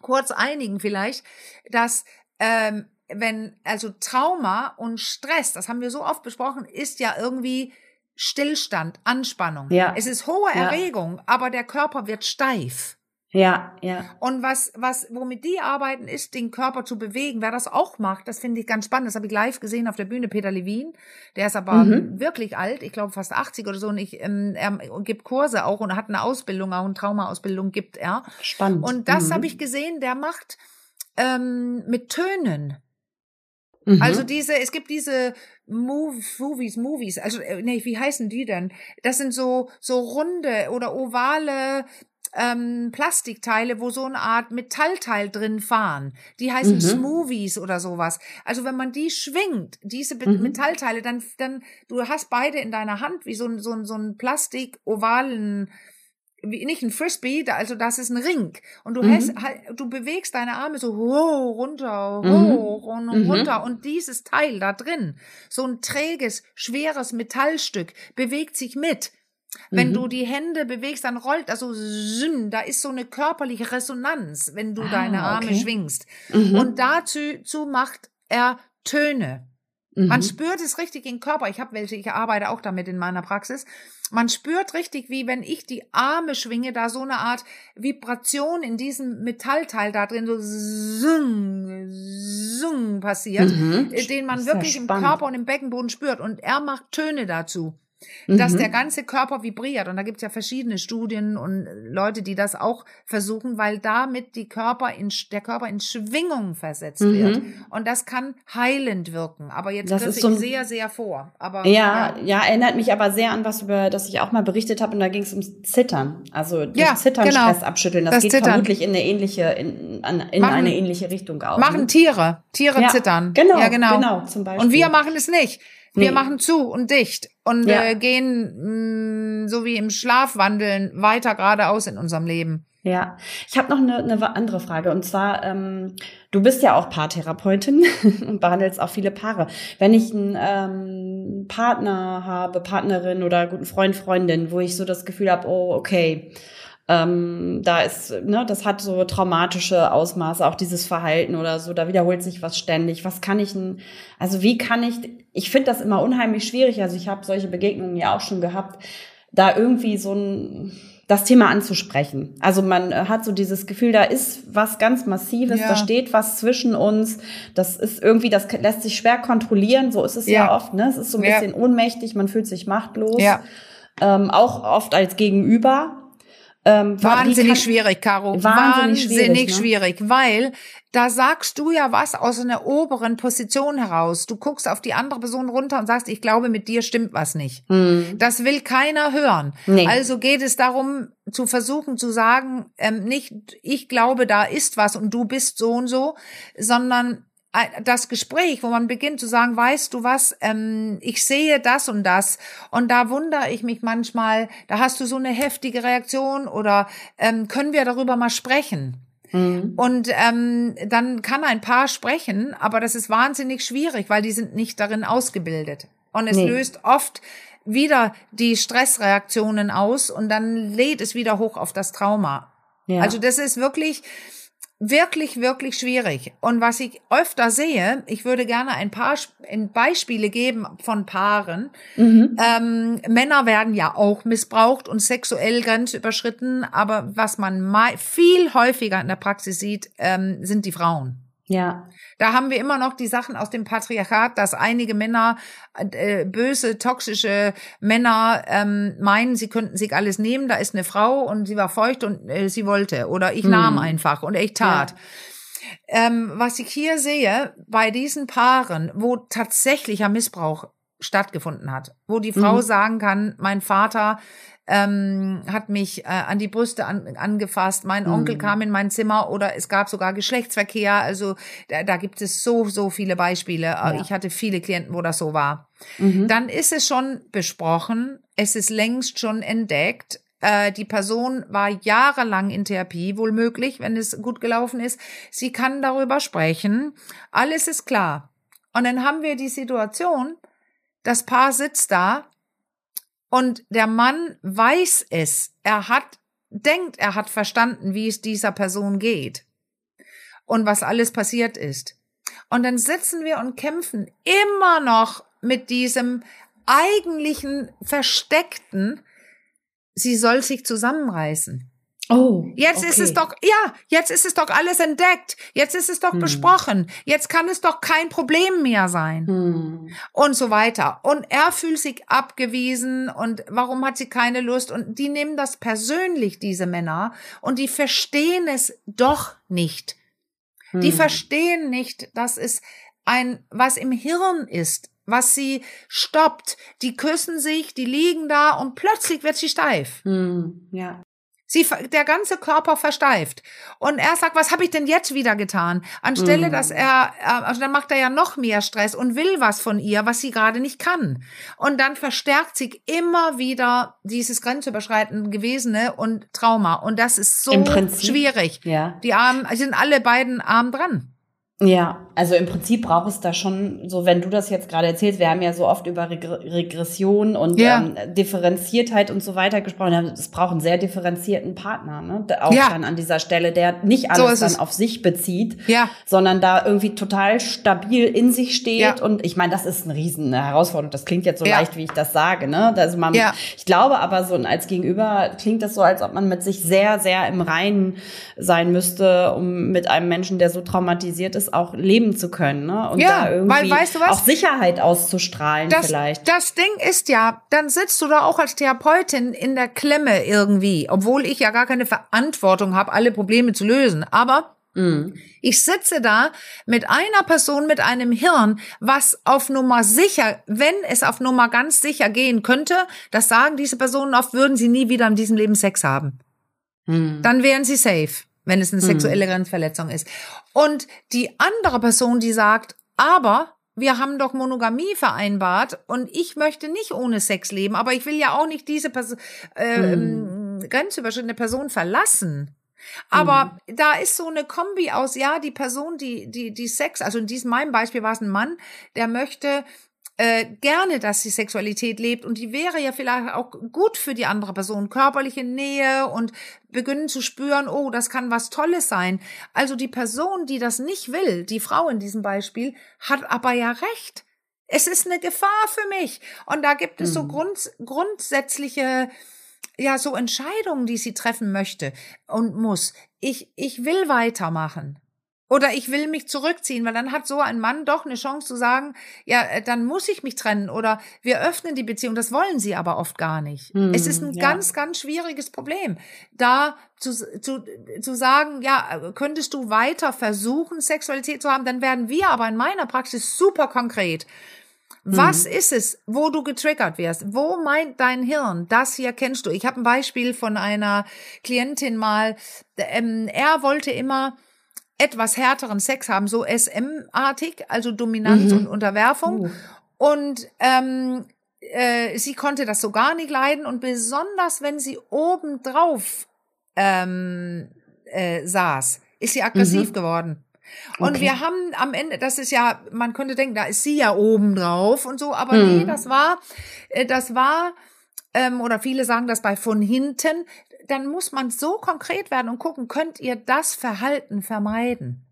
kurz einigen vielleicht, dass ähm, wenn also Trauma und Stress, das haben wir so oft besprochen, ist ja irgendwie Stillstand, Anspannung. Ja. Es ist hohe Erregung, ja. aber der Körper wird steif. Ja, ja. Und was, was, womit die arbeiten, ist, den Körper zu bewegen. Wer das auch macht, das finde ich ganz spannend. Das habe ich live gesehen auf der Bühne, Peter Levin. Der ist aber mhm. wirklich alt, ich glaube fast 80 oder so. Und ich, ähm, er gibt Kurse auch und hat eine Ausbildung, auch eine Traumaausbildung gibt er. Spannend. Und das mhm. habe ich gesehen, der macht ähm, mit Tönen. Mhm. Also diese, es gibt diese Move, Movies, Movies, also äh, nee, wie heißen die denn? Das sind so so runde oder ovale ähm, Plastikteile, wo so eine Art Metallteil drin fahren. Die heißen mhm. Smoothies oder sowas. Also wenn man die schwingt, diese mhm. Metallteile, dann, dann, du hast beide in deiner Hand wie so ein, so ein, so ein Plastik-ovalen wie, nicht ein Frisbee, also das ist ein Ring. Und du, mhm. hast, halt, du bewegst deine Arme so hoch, runter, mhm. hoch und mhm. runter. Und dieses Teil da drin, so ein träges, schweres Metallstück, bewegt sich mit. Wenn mhm. du die Hände bewegst, dann rollt also da ist so eine körperliche Resonanz, wenn du ah, deine Arme okay. schwingst. Mhm. Und dazu zu macht er Töne. Man spürt es richtig im Körper. Ich habe welche, ich arbeite auch damit in meiner Praxis. Man spürt richtig, wie wenn ich die Arme schwinge, da so eine Art Vibration in diesem Metallteil da drin so zung, zung passiert, Mhm. äh, den man wirklich im. Körper und im Beckenboden spürt. Und er macht Töne dazu dass Mhm. der ganze Körper vibriert. Und da gibt's ja verschiedene Studien und Leute, die das auch versuchen, weil damit die Körper in, der Körper in Schwingung versetzt Mhm. wird. Und das kann heilend wirken. Aber jetzt Das ist ich so ein- sehr, sehr vor. Aber Ja, ja, erinnert mich aber sehr an was, über das ich auch mal berichtet habe. Und da ging es ums Zittern. Also Ja, Zittern genau. Stress abschütteln. Das, Das geht Zittern. vermutlich in eine ähnliche, in, an, in Machen- eine ähnliche Richtung auch. machen ne? Tiere. Tiere Ja, zittern. Genau, ja, genau. genau, zum Beispiel. Und wir machen es nicht. Wir Nee. machen zu und dicht und Ja. äh, gehen mh, so wie im Schlaf wandeln weiter geradeaus in unserem Leben. Ja, ich habe noch eine, eine andere Frage und zwar, ähm, du bist ja auch Paartherapeutin <laughs> und behandelst auch viele Paare. Wenn ich einen ähm, Partner habe, Partnerin oder guten Freund, Freundin, wo ich so das Gefühl habe, oh, okay, ähm, da ist, ne, das hat so traumatische Ausmaße, auch dieses Verhalten oder so, da wiederholt sich was ständig. Was kann ich denn, also wie kann ich, ich finde das immer unheimlich schwierig, also ich habe solche Begegnungen ja auch schon gehabt, da irgendwie so ein, das Thema anzusprechen. Also man äh, hat so dieses Gefühl, da ist was ganz Massives, Ja. da steht was zwischen uns, das ist irgendwie, das lässt sich schwer kontrollieren, so ist es ja, Ja. oft, ne? Es ist so ein Ja. bisschen ohnmächtig, man fühlt sich machtlos, Ja. ähm, auch oft als Gegenüber. Ähm, Wahnsinnig kann- schwierig, Caro. Wahnsinnig Wahnsinnig, schwierig, ne? schwierig, weil da sagst du ja was aus einer oberen Position heraus. Du guckst auf die andere Person runter und sagst, ich glaube, mit dir stimmt was nicht. Hm. Das will keiner hören. Nee. Also geht es darum, zu versuchen zu sagen, ähm, nicht, ich glaube, da ist was und du bist so und so, sondern das Gespräch, wo man beginnt zu sagen, weißt du was, ähm, ich sehe das und das und da wundere ich mich manchmal, da hast du so eine heftige Reaktion oder ähm, können wir darüber mal sprechen? Hm. Und ähm, dann kann ein Paar sprechen, aber das ist wahnsinnig schwierig, weil die sind nicht darin ausgebildet. Und es Nee. löst oft wieder die Stressreaktionen aus und dann lädt es wieder hoch auf das Trauma. Ja. Also das ist wirklich, wirklich, wirklich schwierig. Und was ich öfter sehe, ich würde gerne ein paar Beispiele geben von Paaren. mhm. Ähm, Männer werden ja auch missbraucht und sexuell grenzüberschritten, aber was man viel häufiger in der Praxis sieht, ähm, sind die Frauen. Ja. Da haben wir immer noch die Sachen aus dem Patriarchat, dass einige Männer, äh, böse, toxische Männer ähm, meinen, sie könnten sich alles nehmen. Da ist eine Frau und sie war feucht und äh, sie wollte. Oder ich Hm. nahm einfach und ich tat. Ähm, was ich hier sehe, bei diesen Paaren, wo tatsächlicher Missbrauch stattgefunden hat, wo die Frau Mhm. sagen kann, mein Vater ähm, hat mich äh, an die Brüste an, angefasst, mein Onkel Mhm. kam in mein Zimmer oder es gab sogar Geschlechtsverkehr. Also da, da gibt es so, so viele Beispiele. Äh, Ja. Ich hatte viele Klienten, wo das so war. Mhm. Dann ist es schon besprochen, es ist längst schon entdeckt. Äh, Die Person war jahrelang in Therapie, wohl möglich, wenn es gut gelaufen ist. Sie kann darüber sprechen. Alles ist klar. Und dann haben wir die Situation, das Paar sitzt da und der Mann weiß es. Er hat, denkt, er hat verstanden, wie es dieser Person geht und was alles passiert ist. Und dann sitzen wir und kämpfen immer noch mit diesem eigentlichen versteckten, sie soll sich zusammenreißen. Oh. Jetzt ist es doch, ja, jetzt ist es doch alles entdeckt. Jetzt ist es doch Hm. besprochen. Jetzt kann es doch kein Problem mehr sein. Hm. Und so weiter. Und er fühlt sich abgewiesen und warum hat sie keine Lust? Und die nehmen das persönlich, diese Männer, und die verstehen es doch nicht. Die Hm. verstehen nicht, dass es ein, was im Hirn ist, was sie stoppt. Die küssen sich, die liegen da und plötzlich wird sie steif. Hm. Ja. Sie, der ganze Körper versteift. Und er sagt, was habe ich denn jetzt wieder getan? Anstelle, Mhm. dass er, äh, also dann macht er ja noch mehr Stress und will was von ihr, was sie gerade nicht kann. Und dann verstärkt sich immer wieder dieses grenzüberschreitende Gewesene und Trauma. Und das ist so Im Prinzip. schwierig. Ja. Die Armen, sind alle beiden arm dran. Ja, also im Prinzip braucht es da schon, so wenn du das jetzt gerade erzählst, wir haben ja so oft über Reg Regression und Ja. ähm, Differenziertheit und so weiter gesprochen. Es braucht einen sehr differenzierten Partner, ne? Der Auch Ja. dann an dieser Stelle, der nicht So alles ist dann es. auf sich bezieht, Ja. sondern da irgendwie total stabil in sich steht. Und ich meine, das ist eine riesen Herausforderung. Das klingt jetzt so leicht, wie ich das sage, ne? Also man, ich glaube aber so als Gegenüber klingt das so, als ob man mit sich sehr, sehr im Reinen sein müsste, um mit einem Menschen, der so traumatisiert ist, auch leben zu können, ne? Und Ja, da irgendwie weil, weißt du was? auch Sicherheit auszustrahlen Das, vielleicht. das Ding ist ja, dann sitzt du da auch als Therapeutin in der Klemme irgendwie, obwohl ich ja gar keine Verantwortung habe, alle Probleme zu lösen. Aber Mhm. ich sitze da mit einer Person mit einem Hirn, was auf Nummer sicher, wenn es auf Nummer ganz sicher gehen könnte, das sagen diese Personen oft, würden sie nie wieder in diesem Leben Sex haben. Mhm. Dann wären sie safe, wenn es eine sexuelle Grenzverletzung ist. Und die andere Person, die sagt, aber wir haben doch Monogamie vereinbart und ich möchte nicht ohne Sex leben, aber ich will ja auch nicht diese Person, äh, ähm, grenzüberschrittene Person verlassen. Aber da ist so eine Kombi aus, ja, die Person, die, die, die Sex, also in diesem meinem Beispiel war es ein Mann, der möchte äh, gerne, dass sie Sexualität lebt und die wäre ja vielleicht auch gut für die andere Person, körperliche Nähe und beginnen zu spüren, oh, das kann was Tolles sein. Also die Person, die das nicht will, die Frau in diesem Beispiel, hat aber ja recht. Es ist eine Gefahr für mich. Und da gibt es so Grund, grundsätzliche, ja, so Entscheidungen, die sie treffen möchte und muss. Ich, ich will weitermachen. Oder ich will mich zurückziehen, weil dann hat so ein Mann doch eine Chance zu sagen, ja, äh, dann muss ich mich trennen oder wir öffnen die Beziehung. Das wollen sie aber oft gar nicht. Hm, es ist ein ja. ganz, ganz schwieriges Problem. Da zu, zu, zu sagen, ja, könntest du weiter versuchen, Sexualität zu haben, dann werden wir aber in meiner Praxis super konkret. Was ist es, wo du getriggert wirst? Wo meint dein Hirn? Das hier kennst du. Ich habe ein Beispiel von einer Klientin mal. Ähm, er wollte immer etwas härteren Sex haben, so SM-artig, also Dominanz und Unterwerfung. Und ähm, äh, sie konnte das so gar nicht leiden und besonders wenn sie obendrauf ähm, äh, saß, ist sie aggressiv geworden. Und Okay. wir haben am Ende, das ist ja, man könnte denken, da ist sie ja oben drauf und so, aber nee, das war, äh, das war, ähm, oder viele sagen das bei von hinten, dann muss man so konkret werden und gucken, könnt ihr das Verhalten vermeiden?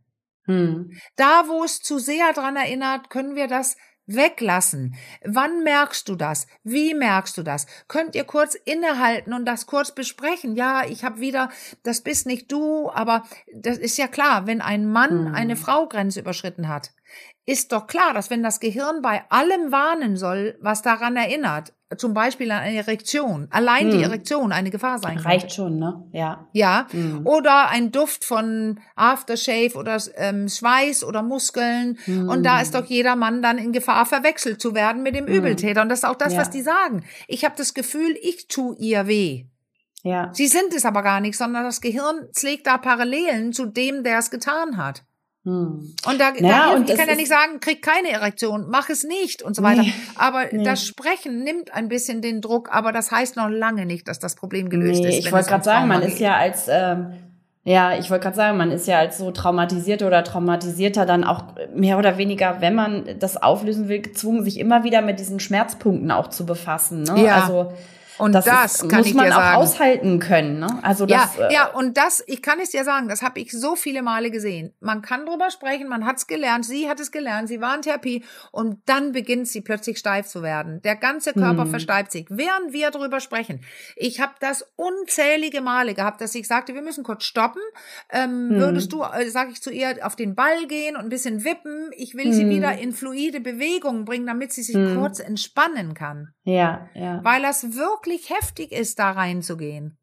Hm. Da, wo es zu sehr dran erinnert, können wir das weglassen. Wann merkst du das? Wie merkst du das? Könnt ihr kurz innehalten und das kurz besprechen? Ja, ich habe wieder, das bist nicht du, aber das ist ja klar, wenn ein Mann eine Frau Grenze überschritten hat, ist doch klar, dass wenn das Gehirn bei allem warnen soll, was daran erinnert, zum Beispiel an eine Erektion, allein die Erektion eine Gefahr sein kann. Reicht schon, ne? Ja. Ja, oder ein Duft von Aftershave oder ähm, Schweiß oder Muskeln. Und da ist doch jeder Mann dann in Gefahr, verwechselt zu werden mit dem Übeltäter. Und das ist auch das, Ja. was die sagen. Ich habe das Gefühl, ich tu ihr weh. Ja. Sie sind es aber gar nicht, sondern das Gehirn pflegt da Parallelen zu dem, der es getan hat. Hm. Und da, Ja, da und ich kann ja nicht sagen, krieg keine Erektion, mach es nicht und so weiter. Nee, Aber nee. das Sprechen nimmt ein bisschen den Druck, aber das heißt noch lange nicht, dass das Problem gelöst Nee, ist. ich wollte gerade sagen, man geht. ist ja als ähm, ja, ich wollte gerade sagen, man ist ja als so traumatisierte oder traumatisierter dann auch mehr oder weniger, wenn man das auflösen will, gezwungen, sich immer wieder mit diesen Schmerzpunkten auch zu befassen. Ne? Ja. Also Und das, das ist, kann muss ich man dir auch sagen. aushalten können. Ne? Also das, ja, äh, ja, und das, ich kann es dir sagen, das habe ich so viele Male gesehen. Man kann drüber sprechen, man hat es gelernt, sie hat es gelernt, sie war in Therapie und dann beginnt sie plötzlich steif zu werden. Der ganze Körper versteift sich, während wir drüber sprechen. Ich habe das unzählige Male gehabt, dass ich sagte, wir müssen kurz stoppen. Ähm, Würdest du, äh, sage ich zu ihr, auf den Ball gehen und ein bisschen wippen? Ich will sie wieder in fluide Bewegungen bringen, damit sie sich kurz entspannen kann. ja, ja. Weil das wirklich heftig ist, da reinzugehen.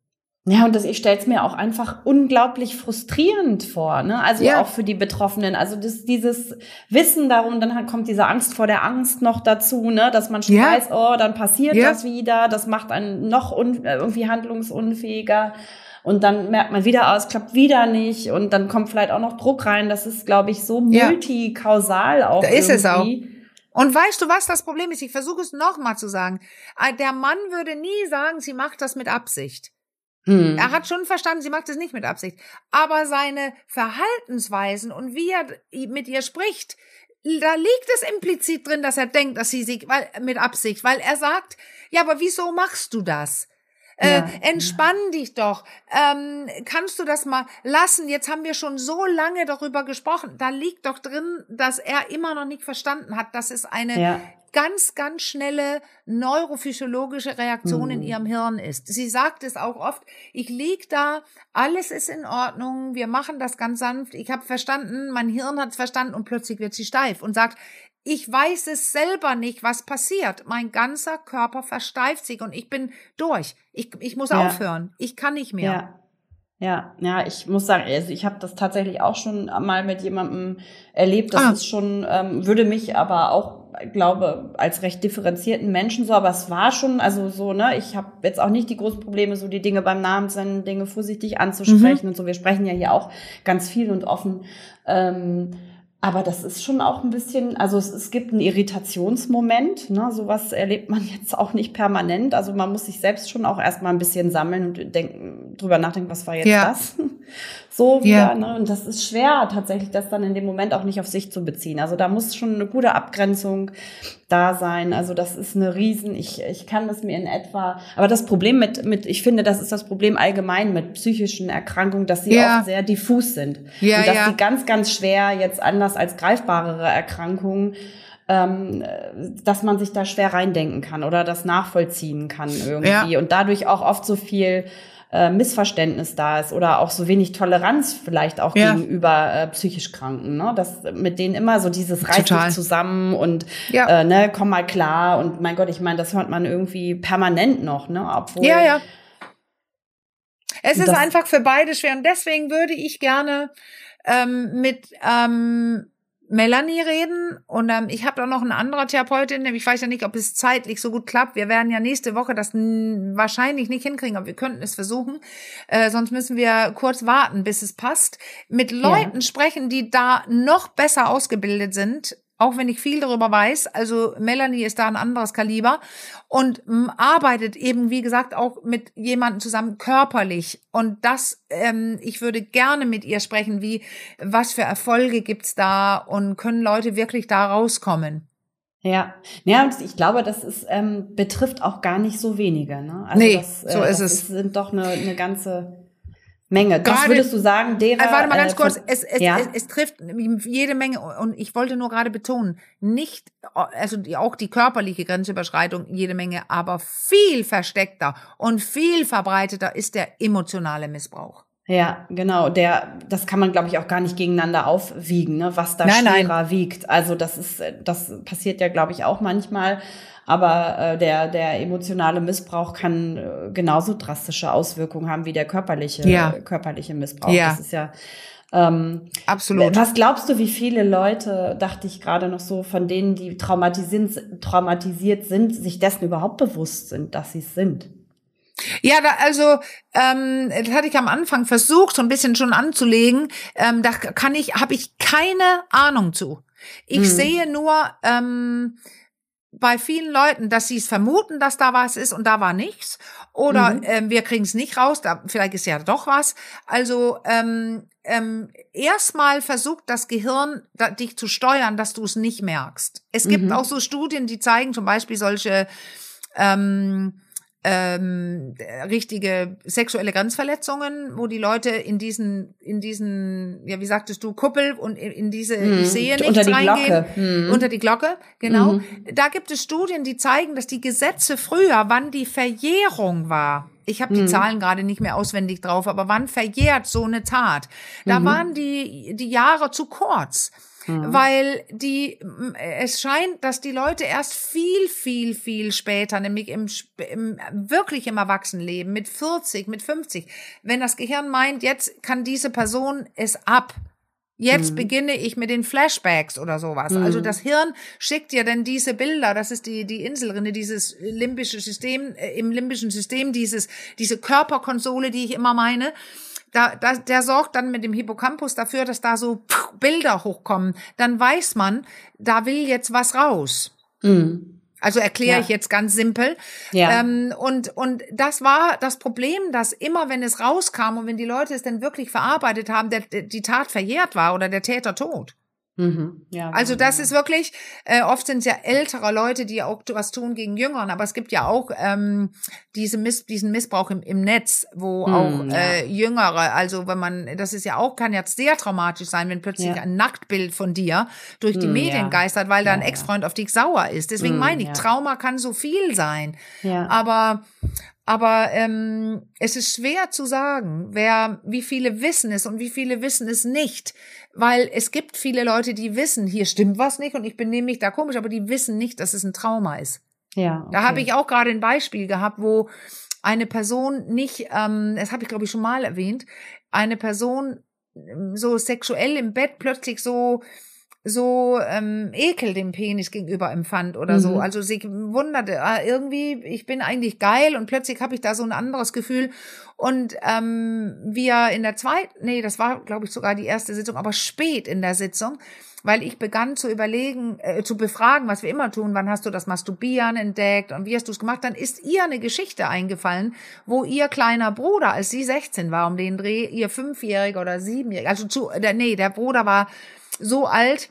Ja, und das, ich stelle es mir auch einfach unglaublich frustrierend vor, ne? Also Ja. auch für die Betroffenen. Also das, dieses Wissen darum, dann kommt diese Angst vor der Angst noch dazu, ne? Dass man schon Ja. weiß, oh, dann passiert Ja. das wieder, das macht einen noch äh, irgendwie handlungsunfähiger. Und dann merkt man wieder, oh, es klappt wieder nicht. Und dann kommt vielleicht auch noch Druck rein. Das ist, glaube ich, so multikausal auch. Da ist es irgendwie. Und weißt du, was das Problem ist? Ich versuche es nochmal zu sagen. Äh, Der Mann würde nie sagen, sie macht das mit Absicht. Hm. Er hat schon verstanden, sie macht es nicht mit Absicht. Aber seine Verhaltensweisen und wie er mit ihr spricht, da liegt es implizit drin, dass er denkt, dass sie sie weil, mit Absicht, weil er sagt, ja, aber wieso machst du das? Äh, ja. entspann dich doch. Ähm, kannst du das mal lassen? Jetzt haben wir schon so lange darüber gesprochen. Da liegt doch drin, dass er immer noch nicht verstanden hat, dass es eine ja. ganz, ganz schnelle neurophysiologische Reaktion mhm. in ihrem Hirn ist. Sie sagt es auch oft, ich lieg da, alles ist in Ordnung, wir machen das ganz sanft, ich habe verstanden, mein Hirn hat es verstanden und plötzlich wird sie steif und sagt, ich weiß es selber nicht, was passiert. Mein ganzer Körper versteift sich und ich bin durch. Ich, ich muss ja. aufhören. Ich kann nicht mehr. Ja. Ja, ja, ich muss sagen, also ich habe das tatsächlich auch schon mal mit jemandem erlebt. Das ah. ist schon, ähm, würde mich aber auch, glaube, als recht differenzierten Menschen so, aber es war schon, also so, ne, ich habe jetzt auch nicht die großen Probleme, so die Dinge beim Namen zu nennen, Dinge vorsichtig anzusprechen mhm. und so. Wir sprechen ja hier auch ganz viel und offen. Ähm, aber das ist schon auch ein bisschen, also es, es gibt einen Irritationsmoment, ne? sowas erlebt man <laughs> jetzt auch nicht permanent. Also man muss sich selbst schon auch erstmal ein bisschen sammeln und denken, drüber nachdenken, was war jetzt ja. das? So wieder, ja. ne? Und das ist schwer, tatsächlich das dann in dem Moment auch nicht auf sich zu beziehen. Also da muss schon eine gute Abgrenzung da sein. Also das ist eine Riesen, ich, ich kann das mir in etwa, aber das Problem mit, mit, ich finde, das ist das Problem allgemein mit psychischen Erkrankungen, dass sie ja. oft sehr diffus sind. Ja, und dass ja. die ganz, ganz schwer jetzt anders als greifbarere Erkrankungen ähm, dass man sich da schwer reindenken kann oder das nachvollziehen kann irgendwie ja. und dadurch auch oft so viel äh, Missverständnis da ist oder auch so wenig Toleranz vielleicht auch ja. gegenüber äh, psychisch Kranken, ne? Das mit denen immer so dieses reißt dich zusammen und ja. äh, ne, komm mal klar und mein Gott, ich meine, das hört man irgendwie permanent noch, ne? Obwohl ja, ja. Es ist einfach für beide schwer und deswegen würde ich gerne ähm, mit ähm, Melanie reden und ähm, ich habe auch noch eine andere Therapeutin, ich weiß ja nicht, ob es zeitlich so gut klappt. Wir werden ja nächste Woche das wahrscheinlich nicht hinkriegen, aber wir könnten es versuchen. Äh, sonst müssen wir kurz warten, bis es passt. Mit Leuten ja. sprechen, die da noch besser ausgebildet sind, auch wenn ich viel darüber weiß. Also Melanie ist da ein anderes Kaliber und m, arbeitet eben, wie gesagt, auch mit jemandem zusammen körperlich. Und das, ähm, ich würde gerne mit ihr sprechen, wie, was für Erfolge gibt's da und können Leute wirklich da rauskommen. Ja, ja, und ich glaube, das ist, ähm, betrifft auch gar nicht so wenige. Ne? Also nee, das, äh, so ist es. sind doch eine, eine ganze Menge. Gerade, Was würdest du sagen, derer? Äh, warte mal ganz äh, kurz. Es, es, ja? es, es trifft jede Menge und ich wollte nur gerade betonen, nicht, also die, auch die körperliche Grenzüberschreitung jede Menge, aber viel versteckter und viel verbreiteter ist der emotionale Missbrauch. Ja, genau. Der, das kann man, glaube ich, auch gar nicht gegeneinander aufwiegen, ne, was da nein, schwerer nein. wiegt. Also das ist, das passiert ja, glaube ich, auch manchmal. Aber äh, der, der emotionale Missbrauch kann äh, genauso drastische Auswirkungen haben wie der körperliche, ja. körperliche Missbrauch. Ja. Das ist ja ähm, Absolut. Was glaubst du, wie viele Leute, dachte ich gerade noch so, von denen, die traumatisiert, traumatisiert sind, sich dessen überhaupt bewusst sind, dass sie es sind? Ja, da, also ähm, das hatte ich am Anfang versucht, so ein bisschen schon anzulegen. Ähm, da kann ich, habe ich keine Ahnung zu. Ich hm. sehe nur, ähm, bei vielen Leuten, dass sie es vermuten, dass da was ist und da war nichts. Oder mhm. ähm, wir kriegen es nicht raus, da, vielleicht ist ja doch was. Also ähm, ähm, erstmal versucht das Gehirn da, dich zu steuern, dass du es nicht merkst. Es gibt mhm. auch so Studien, die zeigen zum Beispiel solche ähm, ähm, richtige sexuelle Grenzverletzungen, wo die Leute in diesen, in diesen, ja, wie sagtest du, Kuppel und in, in diese, hm, ich sehe nichts unter die reingehen, Glocke. Hm. unter die Glocke, genau. Mhm. Da gibt es Studien, die zeigen, dass die Gesetze früher, wann die Verjährung war, ich habe die mhm. Zahlen gerade nicht mehr auswendig drauf, aber wann verjährt so eine Tat? Da mhm. waren die, die Jahre zu kurz. Mhm. Weil die, es scheint, dass die Leute erst viel, viel, viel später, nämlich im, im wirklich im Erwachsenenleben, mit 40, mit 50, wenn das Gehirn meint, jetzt kann diese Person es ab. Jetzt mhm. beginne ich mit den Flashbacks oder sowas. Also mhm. Also das Hirn schickt dir dann diese Bilder, das ist die, die Inselrinne, dieses limbische System, äh, im limbischen System, dieses, diese Körperkonsole, die ich immer meine da, da, der sorgt dann mit dem Hippocampus dafür, dass da so Bilder hochkommen. Dann weiß man, da will jetzt was raus. Mhm. Also erkläre Ja. ich jetzt ganz simpel. Ja. Ähm, und, und das war das Problem, dass immer, wenn es rauskam und wenn die Leute es dann wirklich verarbeitet haben, der, der, die Tat verjährt war oder der Täter tot. Mhm. ja Also das ist wirklich, äh, oft sind es ja ältere Leute, die auch was tun gegen Jüngeren, aber es gibt ja auch ähm, diese Miss, diesen Missbrauch im, im Netz, wo Hm, auch ja. äh, Jüngere, also wenn man, das ist ja auch, kann ja sehr traumatisch sein, wenn plötzlich Ja. ein Nacktbild von dir durch die Hm, Medien geistert, weil da ein Ja, ja. Ex-Freund auf dich sauer ist. Deswegen Hm, meine ich. Trauma kann so viel sein. ja. Aber aber ähm, es ist schwer zu sagen, wer, wie viele wissen es und wie viele wissen es nicht, weil es gibt viele Leute, die wissen, hier stimmt was nicht und ich benehme mich da komisch, aber die wissen nicht, dass es ein Trauma ist. ja Da okay. habe ich auch gerade ein Beispiel gehabt, wo eine Person nicht, ähm, das habe ich glaube ich schon mal erwähnt, eine Person ähm, so sexuell im Bett plötzlich so so ähm, Ekel dem Penis gegenüber empfand oder so. Mhm. Also sie wunderte, ah, irgendwie, ich bin eigentlich geil und plötzlich habe ich da so ein anderes Gefühl. Und ähm, wir in der zweiten, nee, das war, glaube ich, sogar die erste Sitzung, aber spät in der Sitzung, weil ich begann zu überlegen, äh, zu befragen, was wir immer tun, wann hast du das Masturbieren entdeckt und wie hast du es gemacht, dann ist ihr eine Geschichte eingefallen, wo ihr kleiner Bruder, als sie 16 war, um den Dreh, ihr Fünfjähriger oder Siebenjähriger, also zu, der, nee, der Bruder war so alt,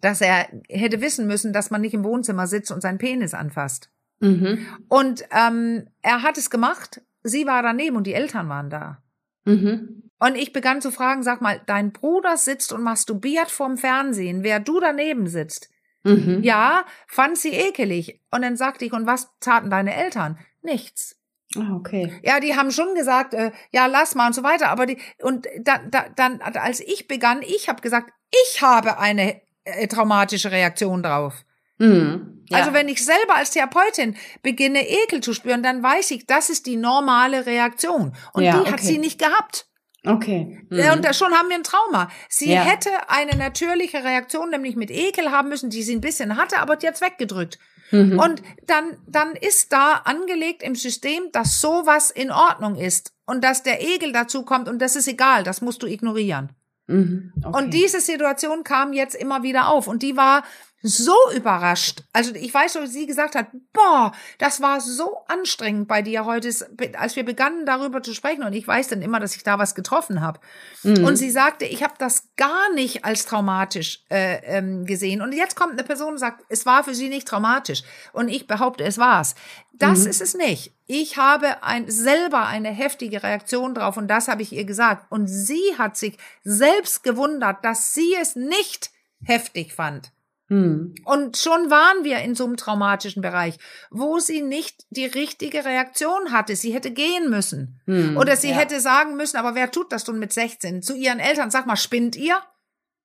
dass er hätte wissen müssen, dass man nicht im Wohnzimmer sitzt und seinen Penis anfasst. Mhm. Und ähm, er hat es gemacht, sie war daneben und die Eltern waren da. Mhm. Und ich begann zu fragen, sag mal, dein Bruder sitzt und masturbiert vorm Fernsehen, wer du daneben sitzt. Mhm. Ja, fand sie ekelig. Und dann sagte ich, und was taten deine Eltern? Nichts. Ah, okay. Ja, die haben schon gesagt, äh, ja, lass mal und so weiter. Aber die, und da, da, dann, als ich begann, ich habe gesagt, ich habe eine äh, traumatische Reaktion drauf. Mhm. Ja. Also wenn ich selber als Therapeutin beginne, Ekel zu spüren, dann weiß ich, das ist die normale Reaktion. Und Ja, die hat okay. sie nicht gehabt. okay. Ja, Mhm. Und da schon haben wir ein Trauma. Sie Ja. hätte eine natürliche Reaktion, nämlich mit Ekel haben müssen, die sie ein bisschen hatte, aber jetzt weggedrückt. Mhm. Und dann, dann ist da angelegt im System, dass sowas in Ordnung ist und dass der Ekel dazu kommt und das ist egal, das musst du ignorieren. Mhm. Okay. Und diese Situation kam jetzt immer wieder auf und die war so überrascht. Also ich weiß schon, sie gesagt hat, boah, das war so anstrengend bei dir heute, als wir begannen darüber zu sprechen und ich weiß dann immer, dass ich da was getroffen habe. Mhm. Und sie sagte, ich habe das gar nicht als traumatisch äh, ähm, gesehen. Und jetzt kommt eine Person und sagt, es war für sie nicht traumatisch. Und ich behaupte, es war's. Das Mhm. ist es nicht. Ich habe ein, selber eine heftige Reaktion drauf und das habe ich ihr gesagt. Und sie hat sich selbst gewundert, dass sie es nicht heftig fand. Mhm. Und schon waren wir in so einem traumatischen Bereich, wo sie nicht die richtige Reaktion hatte. Sie hätte gehen müssen. Mhm. Oder sie ja. hätte sagen müssen, aber wer tut das denn mit 16? Zu ihren Eltern, sag mal, spinnt ihr?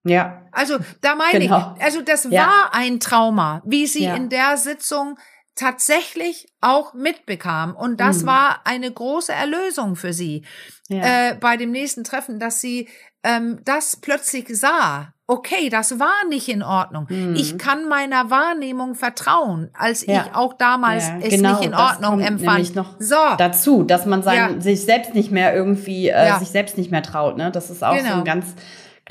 Ja. Also da meine Genau. ich, also das Ja. war ein Trauma, wie sie Ja. in der Sitzung tatsächlich auch mitbekam. Und das Mhm. war eine große Erlösung für sie Ja. äh, bei dem nächsten Treffen, dass sie ähm, das plötzlich sah. Okay, das war nicht in Ordnung. Mhm. Ich kann meiner Wahrnehmung vertrauen, als Ja. ich auch damals Ja, es genau, nicht in Ordnung empfand. noch so, dazu, dass man sein, Ja. sich selbst nicht mehr irgendwie, äh, sich selbst nicht mehr traut. Ne? Das ist auch so Genau. ein ganz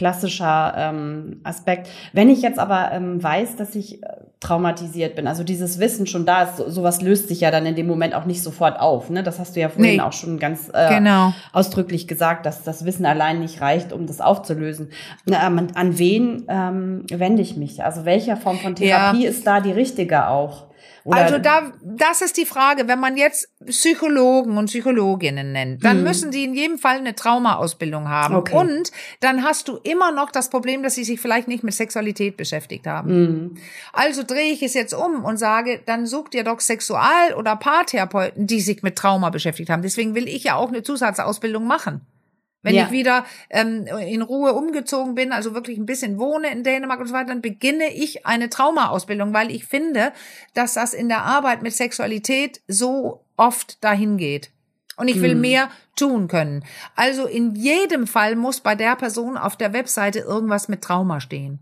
klassischer ähm, Aspekt. Wenn ich jetzt aber ähm, weiß, dass ich äh, traumatisiert bin, also dieses Wissen schon da ist, so, sowas löst sich ja dann in dem Moment auch nicht sofort auf. Ne? Das hast du ja vorhin Nee. auch schon ganz äh, genau. ausdrücklich gesagt, dass das Wissen allein nicht reicht, um das aufzulösen. Na, ähm, an wen ähm, wende ich mich? Also welcher Form von Therapie ist da die richtige auch? Oder, Also da, das ist die Frage, wenn man jetzt Psychologen und Psychologinnen nennt, dann Mhm. müssen die in jedem Fall eine Traumaausbildung haben. Okay. Und dann hast du immer noch das Problem, dass sie sich vielleicht nicht mit Sexualität beschäftigt haben. Mhm. Also drehe ich es jetzt um und sage, dann such dir doch Sexual- oder Paartherapeuten, die sich mit Trauma beschäftigt haben. Deswegen will ich ja auch eine Zusatzausbildung machen. Wenn Ja. ich wieder ähm, in Ruhe umgezogen bin, also wirklich ein bisschen wohne in Dänemark und so weiter, dann beginne ich eine Traumaausbildung, weil ich finde, dass das in der Arbeit mit Sexualität so oft dahin geht. Und ich will Mhm. mehr tun können. Also in jedem Fall muss bei der Person auf der Webseite irgendwas mit Trauma stehen.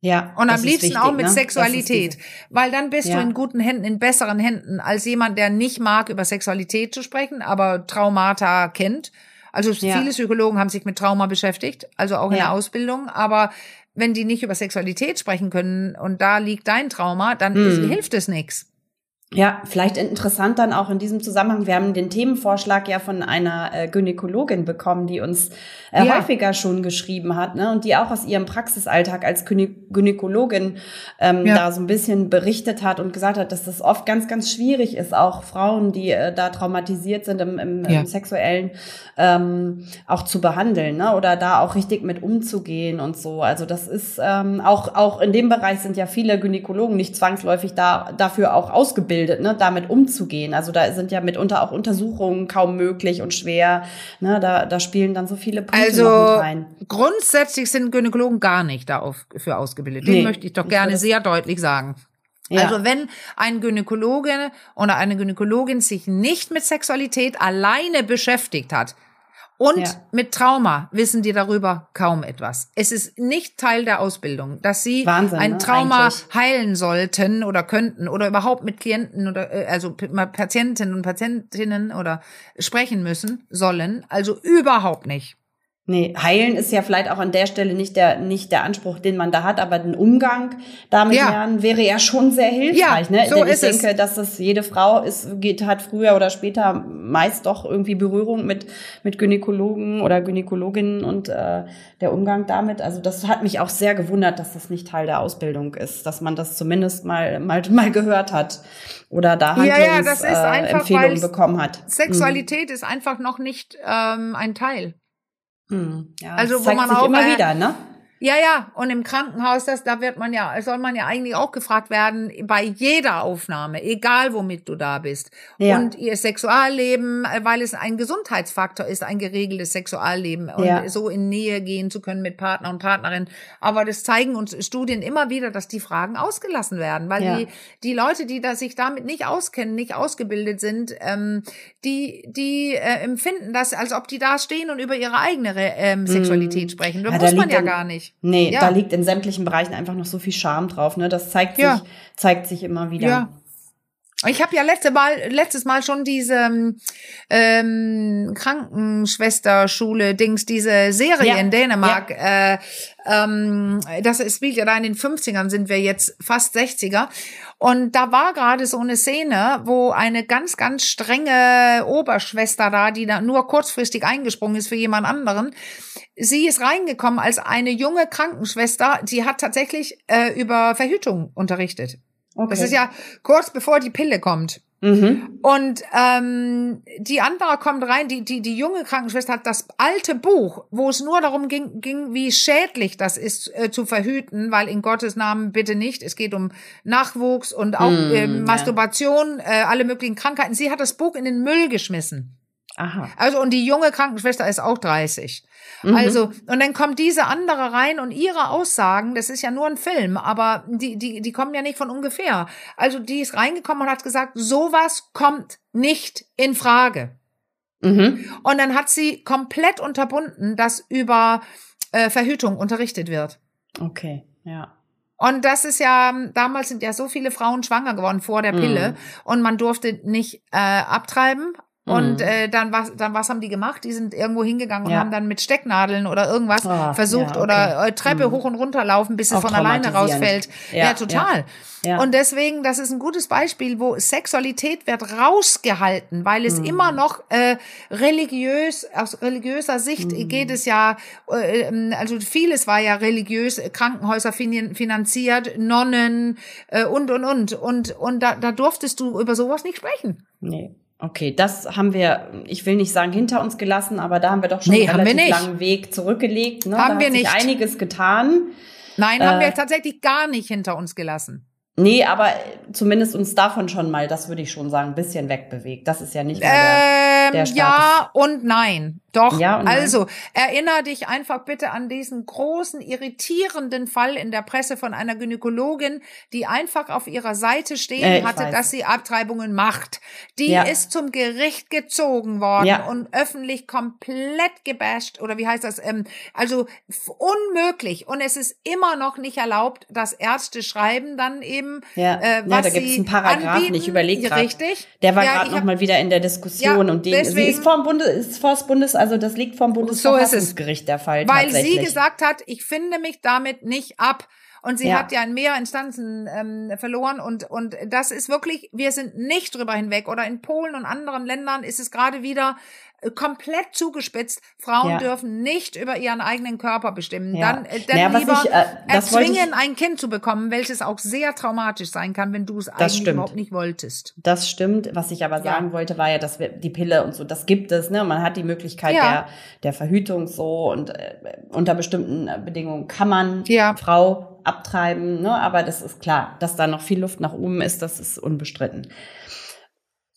Ja. Und am liebsten wichtig, auch mit ne? Sexualität. Weil dann bist Ja. du in guten Händen, in besseren Händen als jemand, der nicht mag, über Sexualität zu sprechen, aber Traumata kennt. Also Ja. viele Psychologen haben sich mit Trauma beschäftigt, also auch in Ja. der Ausbildung, aber wenn die nicht über Sexualität sprechen können und da liegt dein Trauma, dann Mhm. hilft es nichts. Ja, vielleicht interessant dann auch in diesem Zusammenhang. Wir haben den Themenvorschlag ja von einer äh, Gynäkologin bekommen, die uns äh, Ja. häufiger schon geschrieben hat, ne? Und die auch aus ihrem Praxisalltag als Gynä Gynäkologin ähm, Ja. da so ein bisschen berichtet hat und gesagt hat, dass das oft ganz, ganz schwierig ist, auch Frauen, die äh, da traumatisiert sind im, im, Ja. im sexuellen, ähm, auch zu behandeln, ne? Oder da auch richtig mit umzugehen und so. Also das ist ähm, auch auch in dem Bereich sind ja viele Gynäkologen nicht zwangsläufig da dafür auch ausgebildet, ne? Damit umzugehen. Also da sind ja mitunter auch Untersuchungen kaum möglich und schwer. Ne? Da da spielen dann so viele Punkte Also noch mit rein. grundsätzlich sind Gynäkologen gar nicht dafür ausgebildet. Den Nee, möchte ich doch ich gerne würde- sehr deutlich sagen. Ja. Also wenn ein Gynäkologe oder eine Gynäkologin sich nicht mit Sexualität alleine beschäftigt hat und Ja. mit Trauma, wissen die darüber kaum etwas. Es ist nicht Teil der Ausbildung, dass sie Wahnsinn, ein ne, Trauma eigentlich. heilen sollten oder könnten oder überhaupt mit Klienten oder äh, also Patientinnen und Patientinnen oder sprechen müssen sollen. Also überhaupt nicht. Nee, heilen ist ja vielleicht auch an der Stelle nicht der, nicht der Anspruch, den man da hat, aber den Umgang damit Ja. lernen wäre ja schon sehr hilfreich. Ja, ne? so Denn ich ist es. denke, dass das jede Frau ist, geht, hat früher oder später meist doch irgendwie Berührung mit, mit Gynäkologen oder Gynäkologinnen und äh, der Umgang damit. Also das hat mich auch sehr gewundert, dass das nicht Teil der Ausbildung ist, dass man das zumindest mal, mal, <laughs> mal gehört hat oder da Ja, ja, äh, einfach, Empfehlungen weil's bekommen hat. Sexualität ist einfach noch nicht ähm, ein Teil. Mhm. Ja, Also, das wo zeigt man sich auch, immer wieder, ne? Ja, ja, und im Krankenhaus, das, da wird man ja, soll man ja eigentlich auch gefragt werden, bei jeder Aufnahme, egal womit du da bist. Ja. Und ihr Sexualleben, äh, weil es ein Gesundheitsfaktor ist, ein geregeltes Sexualleben und Ja. so in Nähe gehen zu können mit Partner und Partnerin. Aber das zeigen uns Studien immer wieder, dass die Fragen ausgelassen werden, weil Ja. die, die Leute, die da sich damit nicht auskennen, nicht ausgebildet sind, ähm, die, die äh, empfinden das, als ob die da stehen und über ihre eigene ähm, Sexualität sprechen. Mhm. Da muss man ja gar nicht. Nee, Ja. da liegt in sämtlichen Bereichen einfach noch so viel Charme drauf. Ne? Das zeigt sich, Ja. zeigt sich immer wieder. Ja. Ich habe ja letzte Mal, letztes Mal schon diese ähm, Krankenschwesterschule Dings, diese Serie Ja, in Dänemark. Äh, ähm, das ist- spielt ja da in den 50ern, sind wir jetzt fast 60er. Und da war gerade so eine Szene, wo eine ganz, ganz strenge Oberschwester da, die da nur kurzfristig eingesprungen ist für jemand anderen, sie ist reingekommen als eine junge Krankenschwester, die hat tatsächlich äh, über Verhütung unterrichtet. Okay. Das ist ja kurz bevor die Pille kommt. Mhm. Und ähm, die andere kommt rein, die, die, die junge Krankenschwester hat das alte Buch, wo es nur darum ging, ging wie schädlich das ist äh, zu verhüten, weil in Gottes Namen bitte nicht. Es geht um Nachwuchs und auch Mm, äh, ja. Masturbation, äh, alle möglichen Krankheiten. Sie hat das Buch in den Müll geschmissen. Aha. Also, und die junge Krankenschwester ist auch 30. Mhm. Also, und dann kommt diese andere rein und ihre Aussagen, das ist ja nur ein Film, aber die, die, die kommen ja nicht von ungefähr. Also, die ist reingekommen und hat gesagt, sowas kommt nicht in Frage. Mhm. Und dann hat sie komplett unterbunden, dass über äh, Verhütung unterrichtet wird. Okay, ja. Und das ist ja, damals sind ja so viele Frauen schwanger geworden vor der Pille Mhm. und man durfte nicht äh, abtreiben. Und Mhm. äh, dann was, dann was haben die gemacht? Die sind irgendwo hingegangen und Ja. haben dann mit Stecknadeln oder irgendwas Ah, versucht ja, okay. oder äh, Treppe Mhm. hoch und runter laufen, bis es Auch von alleine rausfällt. Ja, Ja, total. Und deswegen, das ist ein gutes Beispiel, wo Sexualität wird rausgehalten, weil Mhm. es immer noch äh, religiös, aus religiöser Sicht Mhm. geht es ja, äh, ähm, also vieles war ja religiös, Krankenhäuser fin finanziert, Nonnen äh, und und und und und da, da durftest du über sowas nicht sprechen. Nee. Okay, das haben wir, ich will nicht sagen hinter uns gelassen, aber da haben wir doch schon Nee, einen haben relativ langen Weg zurückgelegt. Ne? Haben da wir nicht. einiges getan. Nein, haben Äh. wir tatsächlich gar nicht hinter uns gelassen. Nee, aber zumindest uns davon schon mal, das würde ich schon sagen, ein bisschen wegbewegt. Das ist ja nicht mehr der, Ähm, der Status. ja und nein. Doch. Ja also, erinnere dich einfach bitte an diesen großen, irritierenden Fall in der Presse von einer Gynäkologin, die einfach auf ihrer Seite stehen Äh, hatte, weiß. dass sie Abtreibungen macht. Die Ja. ist zum Gericht gezogen worden Ja. und öffentlich komplett gebasht oder wie heißt das? Ähm, also unmöglich. Und es ist immer noch nicht erlaubt, dass Ärzte schreiben dann eben, Ja, äh, ja was da gibt es sie einen Paragraphen, anbieten. ich überlege gerade. Richtig. Der war Ja, gerade ich noch hab- mal wieder in der Diskussion Ja, und den, sie deswegen- ist vor dem Bundes, ist vor das Bundes, also das liegt vom Bundesverfassungsgericht der Fall. Weil sie gesagt hat, ich finde mich damit nicht ab. Und sie ja. hat ja in mehr Instanzen ähm, verloren und, und das ist wirklich, wir sind nicht drüber hinweg. Oder in Polen und anderen Ländern ist es gerade wieder komplett zugespitzt. Frauen ja. dürfen nicht über ihren eigenen Körper bestimmen. Ja. Dann, äh, dann naja, lieber ich, äh, erzwingen, ein Kind zu bekommen, welches auch sehr traumatisch sein kann, wenn du es eigentlich stimmt. überhaupt nicht wolltest. Das stimmt. Was ich aber sagen ja. wollte, war ja, dass wir die Pille und so, das gibt es. Ne? Man hat die Möglichkeit der, der Verhütung so und äh, unter bestimmten Bedingungen kann man Frau abtreiben. Ne? Aber das ist klar, dass da noch viel Luft nach oben ist, das ist unbestritten.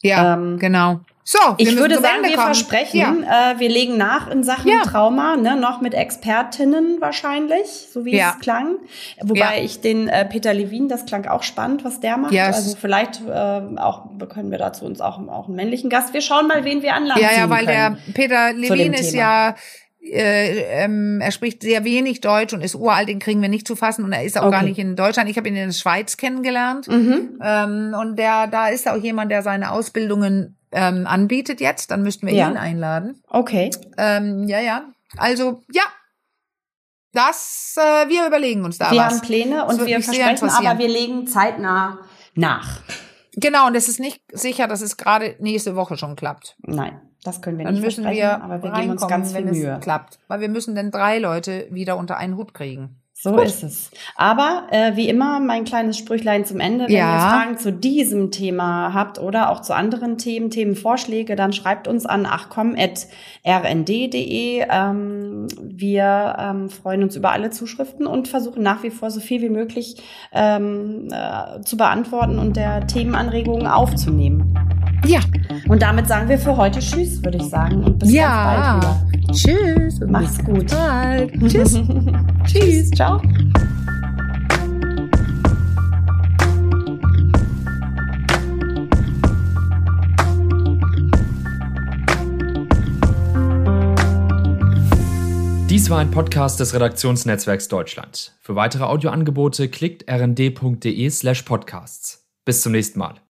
Ja, ähm, genau. So, ich würde sagen, wir kommen. versprechen, ja. äh, wir legen nach in Sachen ja. Trauma, ne, noch mit Expertinnen wahrscheinlich, so wie ja. es klang. Wobei ich den äh, Peter Levin, das klang auch spannend, was der macht. Yes. Also vielleicht äh, auch können wir dazu uns auch, auch einen männlichen Gast. Wir schauen mal, wen wir anladen. Ja, ja, weil der Peter Levin ist ja äh, ähm, er spricht sehr wenig Deutsch und ist uralt, den kriegen wir nicht zu fassen und er ist auch okay. gar nicht in Deutschland. Ich habe ihn in der Schweiz kennengelernt mhm. ähm, und der, da ist auch jemand, der seine Ausbildungen ähm, anbietet jetzt. Dann müssten wir ja. ihn einladen. Okay. Ähm, ja, ja. Also ja, das äh, wir überlegen uns da wir was. Wir haben Pläne und wir versprechen, aber wir legen zeitnah nach. Genau, und es ist nicht sicher, dass es gerade nächste Woche schon klappt. Nein. Das können wir Dann nicht müssen wir aber wir geben uns ganz viel Mühe. klappt. Weil wir müssen dann drei Leute wieder unter einen Hut kriegen. So Gut. ist es. Aber äh, wie immer mein kleines Sprüchlein zum Ende. Wenn ja. ihr Fragen zu diesem Thema habt oder auch zu anderen Themen, Themenvorschläge, dann schreibt uns an achcom.rnd.de. Ähm, wir ähm, freuen uns über alle Zuschriften und versuchen nach wie vor so viel wie möglich ähm, äh, zu beantworten und der Themenanregungen aufzunehmen. Ja. Und damit sagen wir für heute Tschüss, würde ich sagen. Und bis ja. ganz bald wieder. Tschüss. Mach's gut. Bald. <laughs> Tschüss. <laughs> Tschüss. Ciao. Dies war ein Podcast des Redaktionsnetzwerks Deutschland. Für weitere Audioangebote klickt rnd.de slash podcasts. Bis zum nächsten Mal.